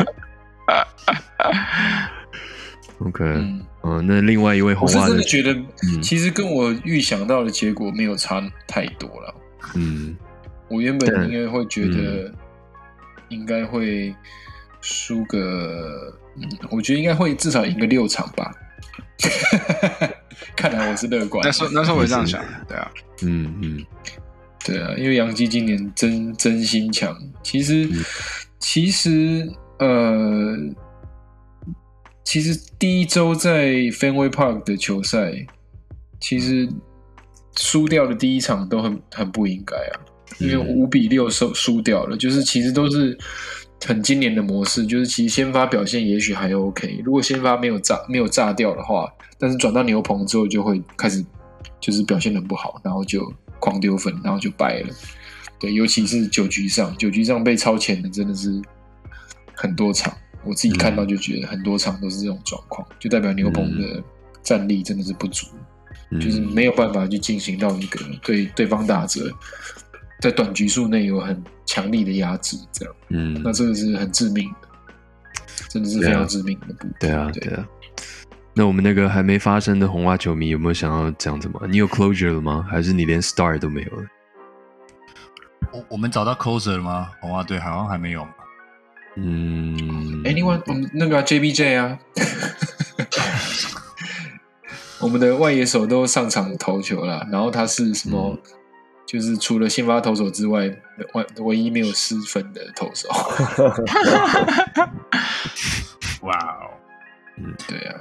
，OK，嗯，嗯，那另外一位红我是真的，觉得，嗯其实跟我预想到的结果没有差太多了。嗯我原本应该会觉得，应该会输个，嗯，我觉得应该会至少赢个六场吧。看来我是乐观的。那时候那时候我也这样想的，对啊，嗯嗯。对啊，因为杨基今年真真心强。其实，嗯。其实，呃，其实第一周在 Fenway Park 的球赛，其实输掉的第一场都很很不应该啊，因为嗯。五比六输输掉了，就是其实都是很今年的模式，就是其实先发表现也许还 OK，如果先发没有炸没有炸掉的话，但是转到牛棚之后就会开始就是表现得很不好，然后就狂丢分，然后就败了。对，尤其是九局上，九局上被超前的真的是很多场，我自己看到就觉得很多场都是这种状况，就代表牛棚的战力真的是不足，嗯，就是没有办法去进行到一个对对方打者在短局数内有很强力的压制，这样，嗯那，这个是很致命的，真的是非常致命的部分。对啊对对啊。那我们那个还没发生的红袜球迷有没有想要讲什么？你有 closure 了吗？还是你连 star 都没有了？我我们找到 closure 了吗？红袜队好像还没有嘛。嗯，哎，另外我们那个啊 JBJ 啊，*laughs* 我们的外野手都上场投球了，然后他是什么？嗯就是除了先发投手之外，唯唯一没有失分的投手。*laughs* 哇哦！嗯对啊，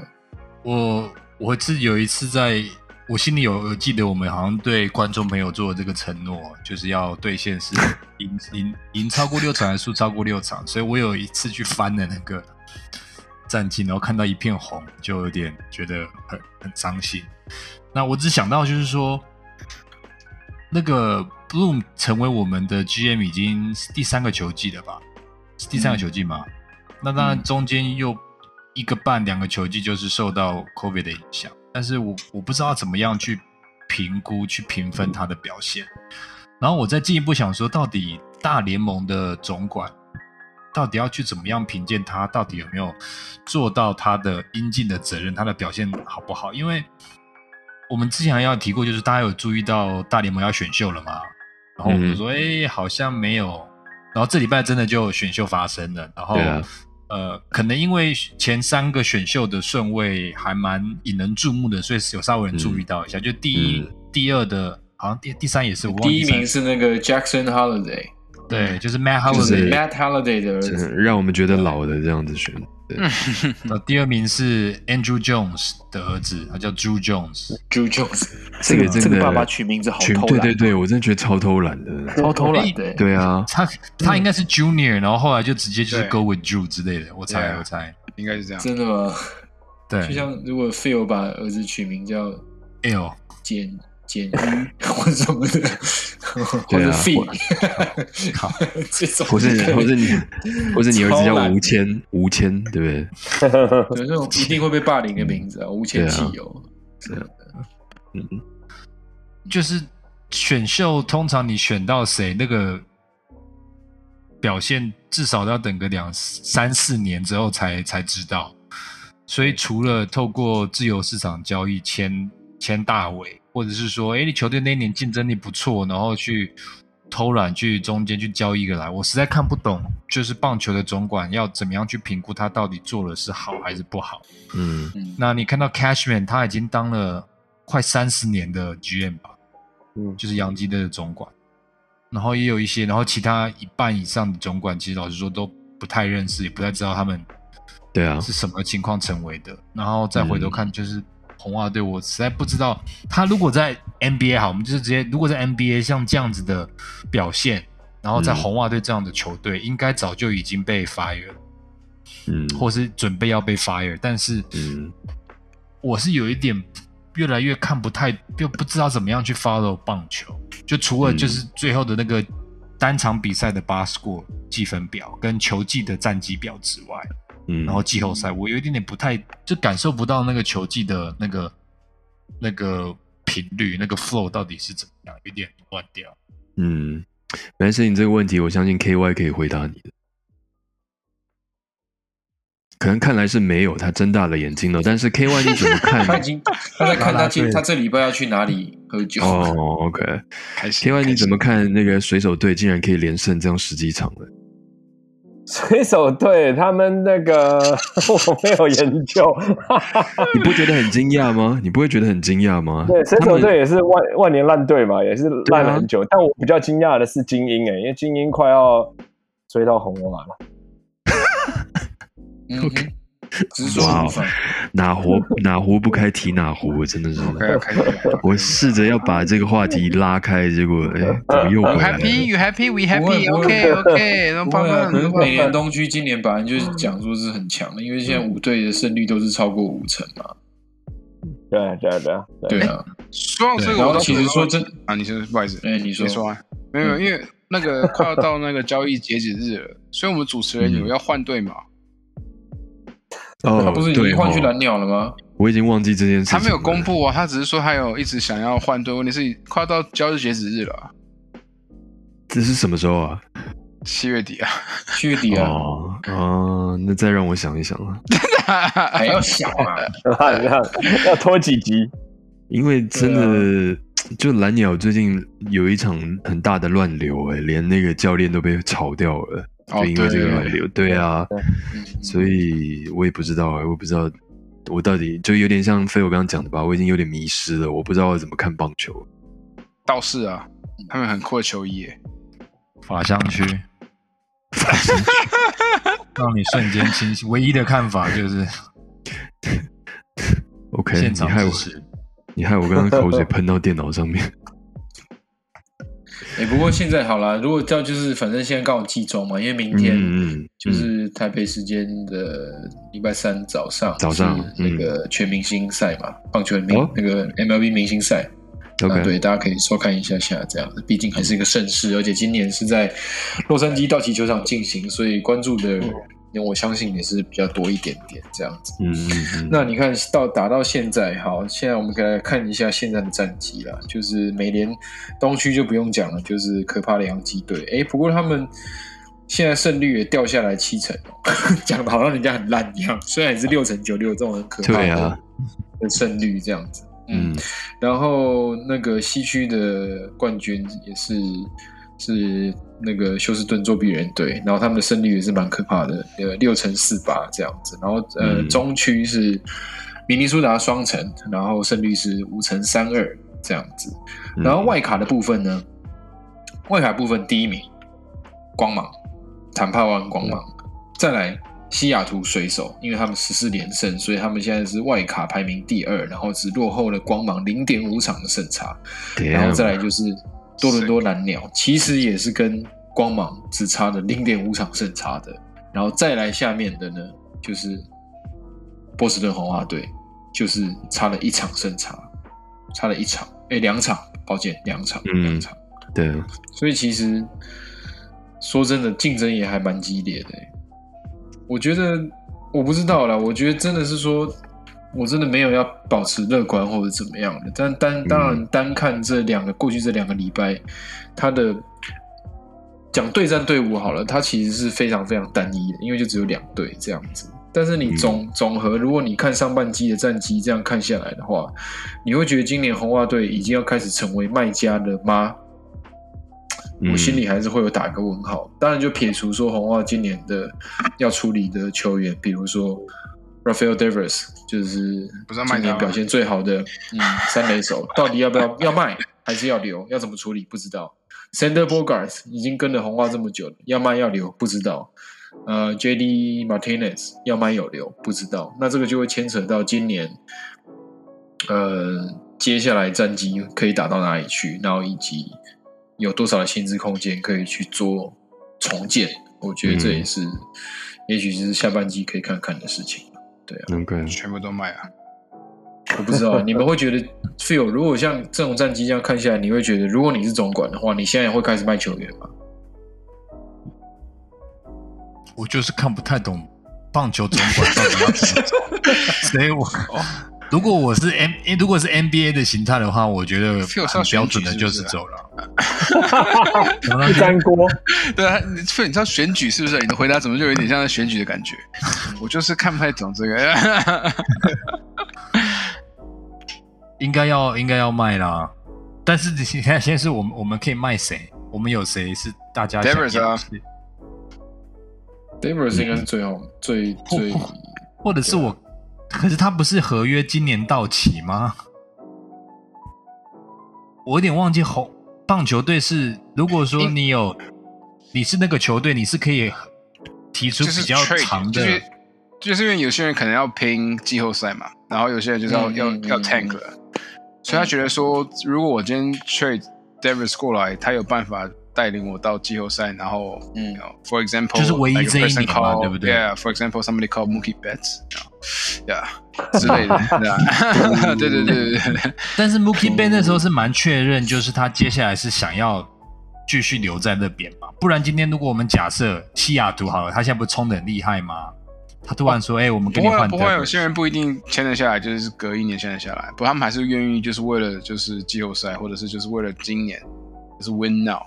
我我是有一次在我心里有有记得，我们好像对观众朋友做的这个承诺，就是要兑现是 *laughs* 赢赢赢超过六场，还是输超过六场。所以我有一次去翻了那个战绩，然后看到一片红，就有点觉得很很伤心。那我只想到就是说，那个 Bloom 成为我们的 GM 已经是第三个球季了吧？是第三个球季吗？那当然中间又一个半两个球季就是受到 COVID 的影响，但是我我不知道怎么样去评估去评分他的表现。然后我再进一步想说，到底大联盟的总管到底要去怎么样评鉴他，到底有没有做到他的应尽的责任，他的表现好不好？因为我们之前要提过，就是大家有注意到大联盟要选秀了吗？然后我们说，哎、好像没有。然后这礼拜真的就选秀发生了，然后、呃，可能因为前三个选秀的顺位还蛮引人注目的，所以有稍微人注意到一下。就第一、嗯第二的，好像第第三也是，我忘记第一名是那个 Jackson Holiday，对，就是 Matt Holiday，、Matt Holiday 的儿子。让我们觉得老的这样子选。对，呃第二名是 Andrew Jones 的儿子，他叫 Drew Jones。Drew Jones，这个真的这个爸爸取名字好全偷懒，对对对，我真的觉得超偷懒的。*laughs* 超偷懒的。对啊，他他应该是 Junior，然后后来就直接就是 Go with Drew 之类的，我猜、我猜，应该是这样。真的吗？对，就像如果 Phil 把儿子取名叫哎呦，简简鱼 *laughs* 或者什么的，或者 Fee，好 *laughs* 这种或是或是你，或是你儿子叫吴谦，吴谦，对不对？*laughs* 对那种一定会被霸凌的名字啊，吴谦汽油。嗯，就是选秀，通常你选到谁，那个表现至少都要等个两三四年之后才才知道。所以除了透过自由市场交易签签大伟，或者是说，哎，你球队那一年竞争力不错，然后去偷懒去中间去交易一个来，我实在看不懂，就是棒球的总管要怎么样去评估他到底做的是好还是不好。嗯嗯，那你看到 Cashman 他已经当了快三十年的 GM 吧，嗯就是洋基队的总管。然后也有一些，然后其他一半以上的总管，其实老实说都不太认识，也不太知道他们对啊，是什么情况成为的。然后再回头看，就是红袜队，我实在不知道他如果在 NBA 好，我们就是直接如果在 NBA 像这样子的表现，然后在嗯。红袜队这样的球队，应该早就已经被 fire 了，嗯。或是准备要被 fire，但是嗯。我是有一点越来越看不太，又不知道怎么样去 follow 棒球，就除了就是最后的那个单场比赛的 bar score 计分表跟球季的战绩表之外，嗯，然后季后赛我有一点点不太，就感受不到那个球技的那个那个频率，那个 flow 到底是怎么样，有点乱掉。嗯，没事，你这个问题，我相信 K Y 可以回答你的。可能看来是没有，他睁大了眼睛了。但是 K Y 你怎么看？*laughs* 他已经他在看他今他这礼拜要去哪里喝酒。哦，OK。K Y 你怎么看那个水手队竟然可以连胜这样十几场了？*laughs* 水手队他们那个 *laughs* 我没有研究，*laughs* 你不觉得很惊讶吗？你不会觉得很惊讶吗？对，水手队也是万万年烂队嘛，也是烂了很久。但我比较惊讶的是精英诶、因为精英快要追到红袜了。嗯哼，只是说。哪壶 *laughs* 哪壶不开提哪壶，真的是。我试着要把这个话题拉开，结果哎，怎么又回来了？happy? You happy? We happy? 不会 OK 不会啊，可是 problem。美联东区今年本来就是讲说是很强的，因为现在五队的胜率都是超过五成嘛。对啊对啊对啊对啊，说到这个，然后我其实说真啊，你说不好意思，哎，你说你说啊，没有，没有因为那个快要到那个交易截止日了，所以我们主持人有要换队嘛？哦，他不是已经换去蓝鸟了吗？我已经忘记这件事情。他没有公布啊，他只是说他有一直想要换队，问题是快要到交易截止日了啊，这是什么时候啊？七月底啊。七月底啊，哦哦，那再让我想一想啊，*laughs* 还要想啊。*laughs* 要拖几集？因为真啊的，就蓝鸟最近有一场很大的乱流，哎，连那个教练都被炒掉了，哦就因为这个对乱流。对啊，嗯所以我也不知道哎，我不知道我到底就有点像飞我刚刚讲的吧，我已经有点迷失了，我不知道要怎么看棒球。倒是啊，他们很酷的球衣耶，法香区，让你瞬间清晰。唯一的看法就是 *laughs* OK，现你害我，场支持。你害我刚刚口水喷到电脑上面。哎，不过现在好啦，如果叫就是反正现在刚好季中嘛，因为明天就是台北时间的礼拜三早上，早上那个全明星赛嘛，棒球明哦那个 MLB 明星赛。啊，对，大家可以收看一下下这样子，毕竟还是一个盛事，而且今年是在洛杉矶道奇球场进行，所以关注的人我相信也是比较多一点点这样子。嗯嗯嗯，那你看到打到现在，好，现在我们可以来看一下现在的战绩啦。就是美联东区就不用讲了，就是可怕的洋基队。诶，不过他们现在胜率也掉下来七成哦，*laughs* 讲的好像人家很烂一样。虽然也是六成九六这种很可怕的胜率这样子，嗯然后那个西区的冠军也是是那个休斯顿作弊人队，然后他们的胜率也是蛮可怕的，呃，六乘四八这样子。然后呃，嗯中区是明尼苏达双城，然后胜率是五乘三二这样子。嗯然后外卡的部分呢，外卡部分第一名光芒，坦帕湾光芒，再来西雅图水手，因为他们十四连胜，所以他们现在是外卡排名第二，然后只落后了光芒零点五场的胜差。然后再来就是多伦多蓝鸟，其实也是跟光芒只差了零点五场胜差的。然后再来下面的呢，就是波士顿红袜队，就是差了一场胜差，差了一场，哎，两场，抱歉，两场，嗯两场。对，所以其实说真的，竞争也还蛮激烈的欸。我觉得我不知道啦，我觉得真的是说，我真的没有要保持乐观或者怎么样的。但单当然单看这两个过去这两个礼拜，他的讲对战队伍好了，它其实是非常非常单一的，因为就只有两队这样子。但是你总总和，如果你看上半季的战绩这样看下来的话，你会觉得今年红袜队已经要开始成为卖家了吗？嗯我心里还是会有打一个问号。当然，就撇除说红袜今年的要处理的球员，比如说 Rafael Davers 就是不是今年表现最好的嗯 *laughs* 三垒手，到底要不要 *laughs* 要卖还是要留？要怎么处理不知道。Sander Bogarts 已经跟了红袜这么久了，要卖要留不知道。呃，J.D. Martinez 要卖有留不知道，那这个就会牵扯到今年，呃，接下来战绩可以打到哪里去，然后以及有多少的薪资空间可以去做重建。我觉得这也是，也许是下半季可以看看的事情。对啊，能干。全部都卖啊！我不知道 *laughs* 你们会觉得 feel，如果像这种战绩这样看下来，你会觉得，如果你是总管的话，你现在会开始卖球员吗？我就是看不太懂棒球总管到底要怎么走，*laughs* 所以我如果我是 M，如果是 NBA 的形态的话，我觉得很标准的就是走了。*laughs* 不粘锅。对啊，你你知道选举是不是？你的回答怎么就有点像选举的感觉？我就是看不太懂这个。*laughs* 应该要应该要卖啦，但是你现在现在是我们我们可以卖谁？我们有谁是大家想 Devers 啊要是 Davis 应该是最好、最最或者是我，可是他不是合约今年到期吗？我有点忘记红棒球队是，如果说你有你是那个球队，你是可以提出就是比较长的，就是就是因为有些人可能要拼季后赛嘛，然后有些人就是要、要要 tank 了，所以他觉得说，如果我今天 trade Davis 过来，他有办法带领我到季后赛，然后嗯 know, for example，就是唯一这一年嘛 call- 对不对？Yeah，for example somebody called Mookie Betts，yeah 之类的，*laughs* 对啊 *laughs* 对对对对对，但是 Mookie Betts 那时候是蛮确认，就是他接下来是想要继续留在那边嘛。不然今天如果我们假设西雅图好了，他现在不是冲的很厉害吗？他突然说：“哎、我们给你换不会啊，有些人不一定签得下来，就是隔一年签得下来，不过他们还是愿意就是为了就是季后赛，或者是就是为了今年就是 win now，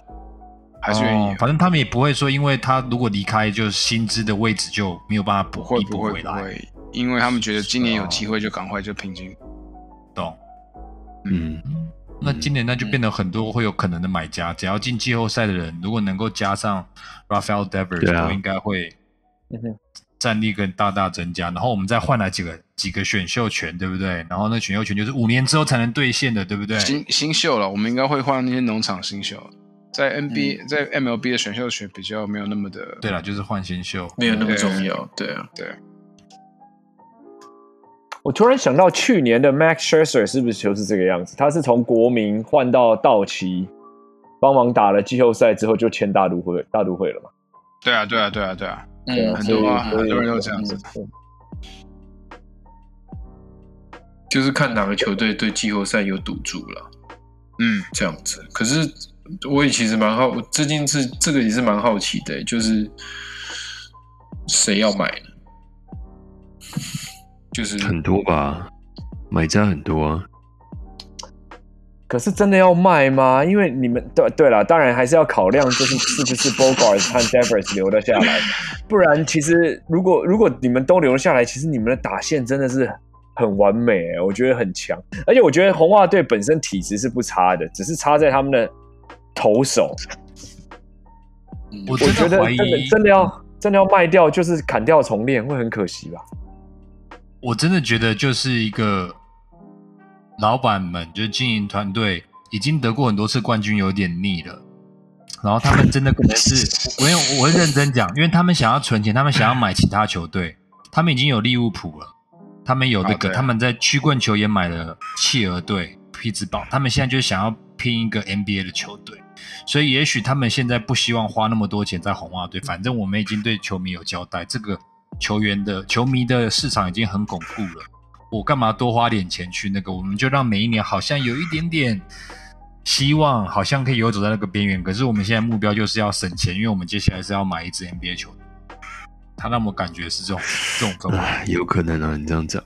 还是愿意哦。反正他们也不会说，因为他如果离开，就薪资的位置就没有办法补不会回会，因为他们觉得今年有机会就赶快就平均。懂？嗯，嗯，那今年那就变得很多会有可能的买家，只要进季后赛的人，如果能够加上 Rafael Devers，、对啊都应该会战力更大大增加。然后我们再换来几个几个选秀权，对不对？然后那选秀权就是五年之后才能兑现的，对不对？新新秀了，我们应该会换那些农场新秀，在 NBA、在 MLB 的选秀权比较没有那么的对了，就是换新秀。没有那么重要。对啊，对，我突然想到，去年的 Max Scherzer 是不是就是这个样子？他是从国民换到道奇，帮忙打了季后赛之后就签大都会，大都会了嘛？对啊对啊对啊对啊，嗯，很多啊很多人都这样子。嗯就是看哪个球队对季后赛有赌注了，嗯，这样子。可是我也其实蛮好，我最近是这个也是蛮好奇的，就是谁要买呢？就是很多吧，买家很多啊。可是真的要卖吗？因为你们对对了，当然还是要考量，就是 *laughs* 是不是 Bogart 和 Devers 留得下来，不然其实如果如果你们都留了下来，其实你们的打线真的是很完美、欸，我觉得很强。而且我觉得红袜队本身体质是不差的，只是差在他们的投手。我真的怀疑，得真的真的要真的要卖掉，就是砍掉重练，会很可惜吧？我真的觉得就是一个老板们，就是经营团队已经得过很多次冠军，有点腻了。然后他们真的可能是，*laughs* 我会认真讲，因为他们想要存钱，他们想要买其他球队，他们已经有利物浦了，他们有这个，他们在曲棍球也买了企鹅队、匹兹堡，他们现在就想要拼一个 NBA 的球队，所以也许他们现在不希望花那么多钱在红袜队，反正我们已经对球迷有交代，这个球员的球迷的市场已经很巩固了，我干嘛多花点钱去那个？我们就让每一年好像有一点点希望，好像可以游走在那个边缘。可是我们现在目标就是要省钱，因为我们接下来是要买一支 NBA 球队。他让我感觉是这种这种氛围。*laughs* 有可能啊，你这样讲，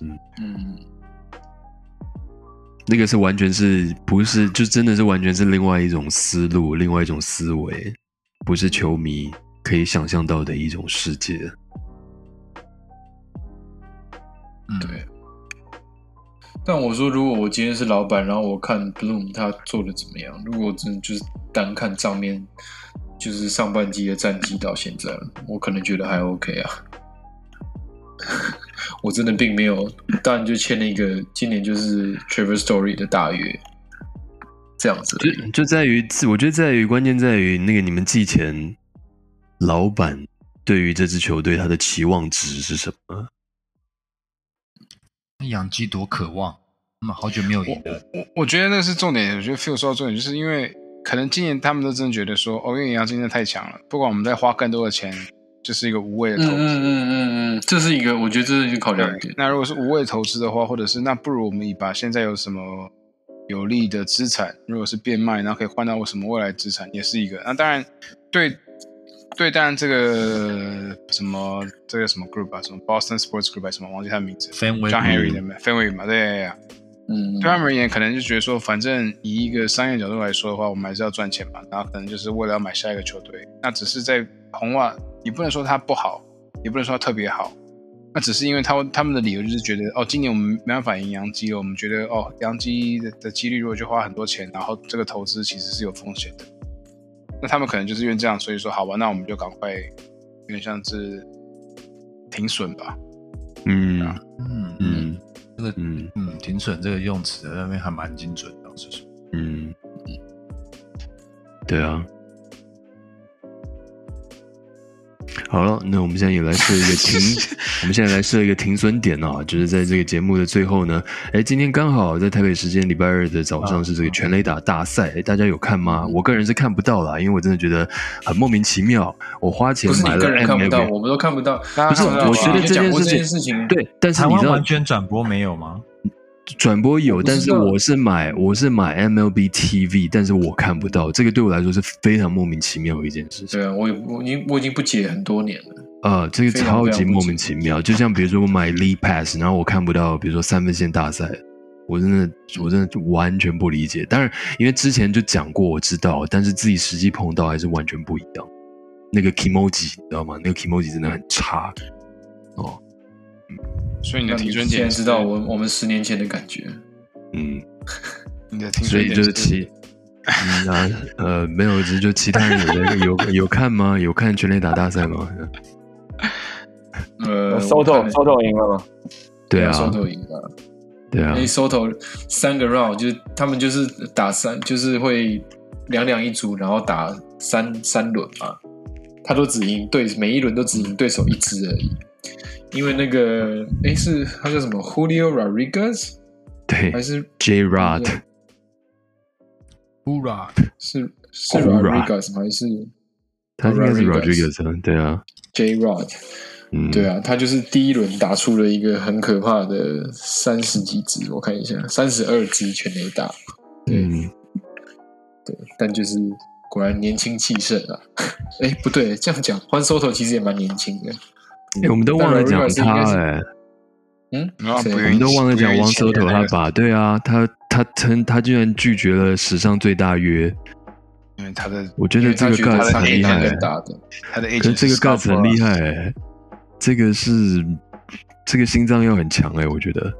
嗯嗯，那个是完全是不是就真的是完全是另外一种思路，另外一种思维，不是球迷可以想象到的一种世界。嗯，对。但我说，如果我今天是老板，然后我看 Bloom 他做的怎么样，如果真的就是单看账面，就是上半季的战绩到现在，我可能觉得还 OK 啊。我真的并没有，当然就签了一个今年就是 Trevor Story 的大约，这样子。就就在于，我觉得在于关键在于那个你们季前老板对于这支球队他的期望值是什么？那养鸡多渴望，那么好久没有赢了。我我觉得那个是重点，我觉得 Phil 说到重点，就是因为可能今年他们都真的觉得说，哦，因为杨金真的太强了，不管我们再花更多的钱，就是一个无谓的投资。嗯嗯嗯嗯嗯，这是一个，我觉得这是一个考量点。那如果是无谓投资的话，或者是那不如我们以把现在有什么有利的资产，如果是变卖，然后可以换到什么未来资产，也是一个。那当然，对对，当然这个什么这个什么 group 啊，什么 Boston Sports Group 啊，什么忘记他的名字 Fenway，John Henry 的 Fenway 嘛，对。嗯，对他们而言，可能就觉得说，反正以一个商业角度来说的话，我们还是要赚钱嘛。然后可能就是为了要买下一个球队，那只是在红袜，你不能说它不好，也不能说它特别好，那只是因为他他们的理由就是觉得，哦，今年我们没办法赢洋基了，我们觉得哦，洋基的的几率如果就花很多钱，然后这个投资其实是有风险的。那他们可能就是因为这样，所以说好吧，那我们就赶快有点像是停损吧。嗯嗯嗯，嗯这个嗯嗯，挺准这个用词在那边还蛮精准的，老实说。嗯，对啊。好了，那我们现在也来 *laughs* 设一个停，我们现在来设一个停损点啊，就是在这个节目的最后呢，哎，今天刚好在台北时间礼拜二的早上是这个全垒打大赛，哎，大家有看吗？我个人是看不到啦，因为我真的觉得很莫名其妙，我花钱买了不是你个人看不到，我们都看不到。不是我觉得这件讲过这事情件事情，对，但是台湾你知道完全转播没有吗？转播有，但是我是买我是买 MLB TV，但是我看不到，这个对我来说是非常莫名其妙的一件事情。对啊，我我已经我已经不解很多年了。呃，这个超级莫名其妙，就像比如说我买 League Pass，然后我看不到，比如说三分线大赛，我真的我真的完全不理解。当然，因为之前就讲过，我知道，但是自己实际碰到还是完全不一样。那个 Kimoji 你知道吗？那个 Kimoji 真的很差哦。所以你那你的停损点现在知道我我们十年前的感觉。嗯，*laughs* 你的停所以损点就是其，*laughs* 嗯啊呃没有，只是就其他人有的有有看吗？有看全垒打大赛吗？呃收头收头赢了吗？对啊，收头赢了。对啊因，为收头三个 round 就是他们就是打三，就是会两两一组，然后打三三轮嘛。他都只赢对每一轮都只赢对手一支而已。因为那个哎是他叫什么 Julio Rodriguez 对还是 J Rod，Hurrah！是是 Rodriguez 吗？还是他应该是 Rodriguez 对啊，J Rod？嗯，对啊，他就是第一轮打出了一个很可怕的三十几支，我看一下，三十二支全垒打。对、嗯，对，但就是果然年轻气盛啊！*laughs* 哎，不对，这样讲，欢 Soto 其实也蛮年轻的。哎，我们都忘了讲他哎。嗯，我们都忘了讲王手 Soto 他爸，对啊，他他他他居然拒绝了史上最大约，因为他的我觉得这个他觉得 guts 他可以打很厉害更，大的。他的可这个 guts 很厉害哎，这个是这个心脏要很强哎，我觉得。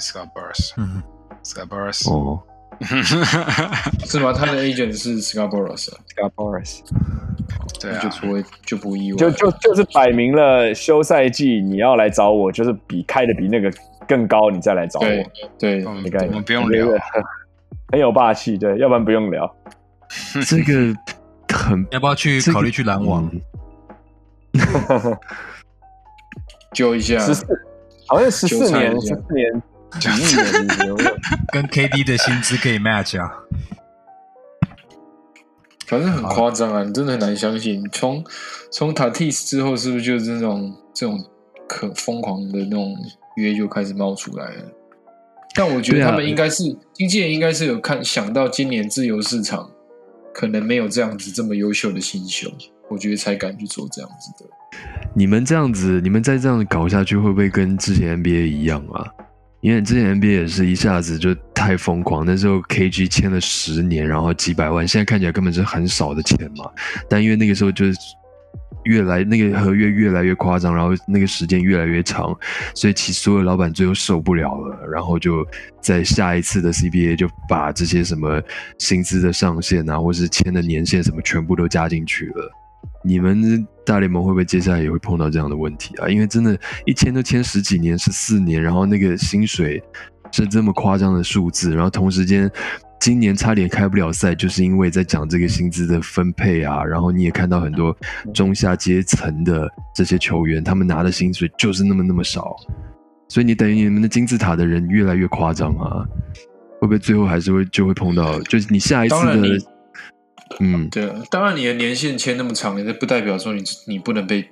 Scott Boris，嗯，Scott Boris，哦，*laughs* 是吗？他的 agent 是 Scarboroughs，啊？Scott Boras 对啊。就，不会就不意外。就就就是摆明了休赛季你要来找我，就是比开的比那个更高，你再来找我，对你看我们不用聊。*laughs* 很有霸气，对，要不然不用聊。*laughs* 这个很要不要去考虑去篮网？嗯。一下，十四，好像十四年，十四年几亿的，跟 *laughs* KD 的薪资可以 match 啊？反正很夸张啊，你真的很难相信。从从 Tatis 之后，是不是就是这种这种可疯狂的那种约就开始冒出来了？但我觉得他们应该是、经纪人应该是有看想到今年自由市场可能没有这样子这么优秀的新秀，我觉得才敢去做这样子的。你们这样子，你们再这样搞下去，会不会跟之前 NBA 一样啊？因为之前 NBA 也是一下子就太疯狂，那时候 KG 签了十年，然后几百万，现在看起来根本是很少的钱嘛。但因为那个时候就是越来那个合约越来越夸张，然后那个时间越来越长，所以其实所有老板最后受不了了，然后就在下一次的 CBA 就把这些什么薪资的上限啊，或是签的年限什么全部都加进去了。你们大联盟会不会接下来也会碰到这样的问题啊？因为真的，一签都签十几年、十四年，然后那个薪水是这么夸张的数字，然后同时间今年差点开不了赛，就是因为在讲这个薪资的分配啊，然后你也看到很多中下阶层的这些球员，他们拿的薪水就是那么那么少，所以你等于你们的金字塔的人越来越夸张啊，会不会最后还是会就会碰到，就是你下一次的，嗯，对啊，当然你的年限签那么长，也不代表说你你不能被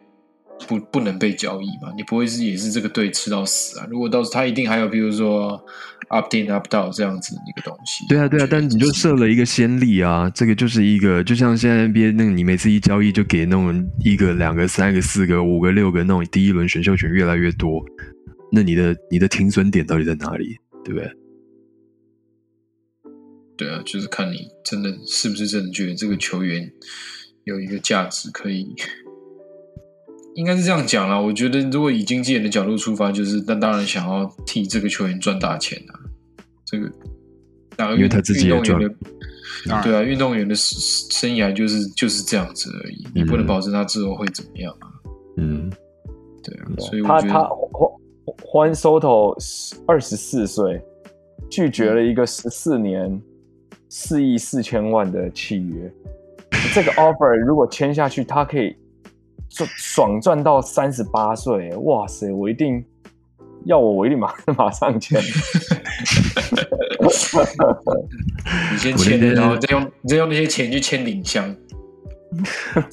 不不能被交易嘛，你不会是也是这个队吃到死啊？如果到时候他一定还有比如说 up in up down 这样子的一个东西。对啊，对啊但你就设了一个先例啊，这个就是一个，就像现在 NBA 那个，你每次一交易就给那种一个、两个、三个、四个、五个、六个那种第一轮选秀权越来越多，那你的你的停损点到底在哪里？对不对？对啊，就是看你真的是不是真的觉得这个球员有一个价值可以。应该是这样讲啦，我觉得如果以经纪人的角度出发，就是那当然想要替这个球员赚大钱啊。这个哪个运因为他自己也赚运动员的对啊，运动员的生生涯就是就是这样子而已，你不能嗯保证他之后会怎么样啊。嗯，对啊，所以我觉得欢 Soto 二十四岁，拒绝了一个十四年四亿四千万的契约。这个 offer 如果签下去，他可以赚爽赚到三十八岁。哇塞，我一定要我，我一定马马上签。你先签然后再用再用那些钱去签领箱。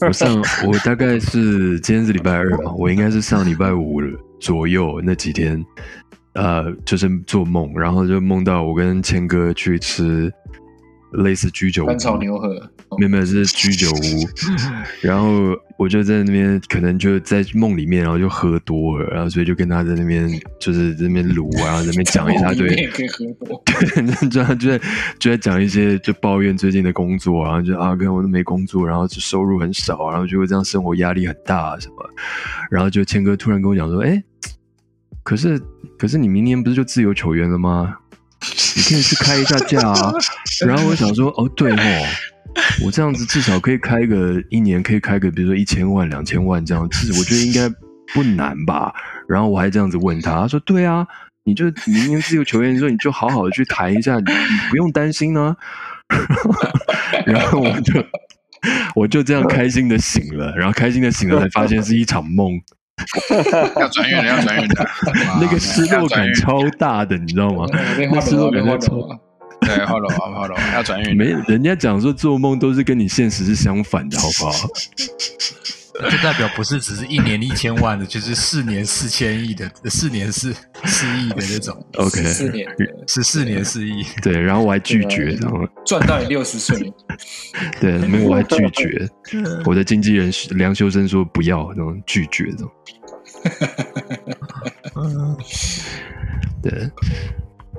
我上我大概是今天是礼拜二嘛，我应该是上礼拜五左右那几天，呃，就是做梦，然后就梦到我跟谦哥去吃类似居酒屋干炒牛河，没有没有是居酒屋，*laughs* 然后我就在那边，可能就在梦里面，然后就喝多了，然后所以就跟他在那边就是在那边撸啊，然 *laughs* 后在那边讲一大堆里面，也可以喝多。*laughs* 就就在就在讲一些就抱怨最近的工作，然后就啊，跟我都没工作，然后就收入很少，然后就会这样生活压力很大什么，然后就谦哥突然跟我讲说，哎，可是可是你明年不是就自由球员了吗？你可以去开一下价啊。然后我想说，哦，对哦，我这样子至少可以开个一年，可以开个比如说一千万、两千万这样，其实我觉得应该不难吧。然后我还这样子问他，他说，对啊，你就明年自由球员的时候，你就好好的去谈一下，你你不用担心呢。*laughs* 然后我就我就这样开心的醒了，然后开心的醒了，才发现是一场梦。*laughs* 要转运了，要转运了，*laughs* 那个失落感超大的，你知道吗？那失落感在超。对，后楼啊，后楼要转运，没，人家讲说做梦都是跟你现实是相反的，好不好？*laughs* 就代表不是只是一年一千万的，就是四年四千亿的，四年四四亿的那种，OK，四年的 *laughs* 十四年四亿。对，然后我还拒绝，然后赚到你六十岁，对，没有我还拒绝。我的经纪人梁修身说不要，然后拒绝的。*laughs* 对，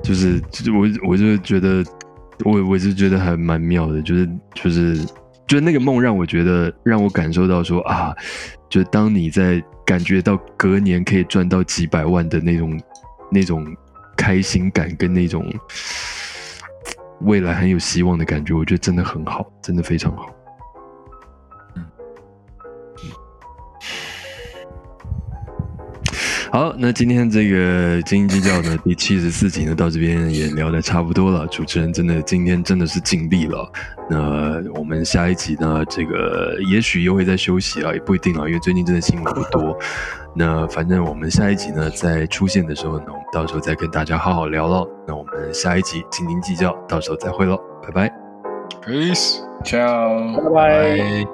就是就是我我就觉得我我是觉得还蛮妙的，就是就是就那个梦让我觉得让我感受到说啊，就当你在感觉到隔年可以赚到几百万的那种那种开心感跟那种未来很有希望的感觉，我觉得真的很好，真的非常好。好，那今天这个斤斤计较呢，第七十四集呢，到这边也聊得差不多了。主持人真的今天真的是尽力了。那我们下一集呢，这个也许又会在休息啊，也不一定啊，因为最近真的新闻不多。那反正我们下一集呢，在出现的时候呢，我们到时候再跟大家好好聊了。那我们下一集斤斤计较，到时候再会喽，拜拜。Peace。ciao。拜拜。哎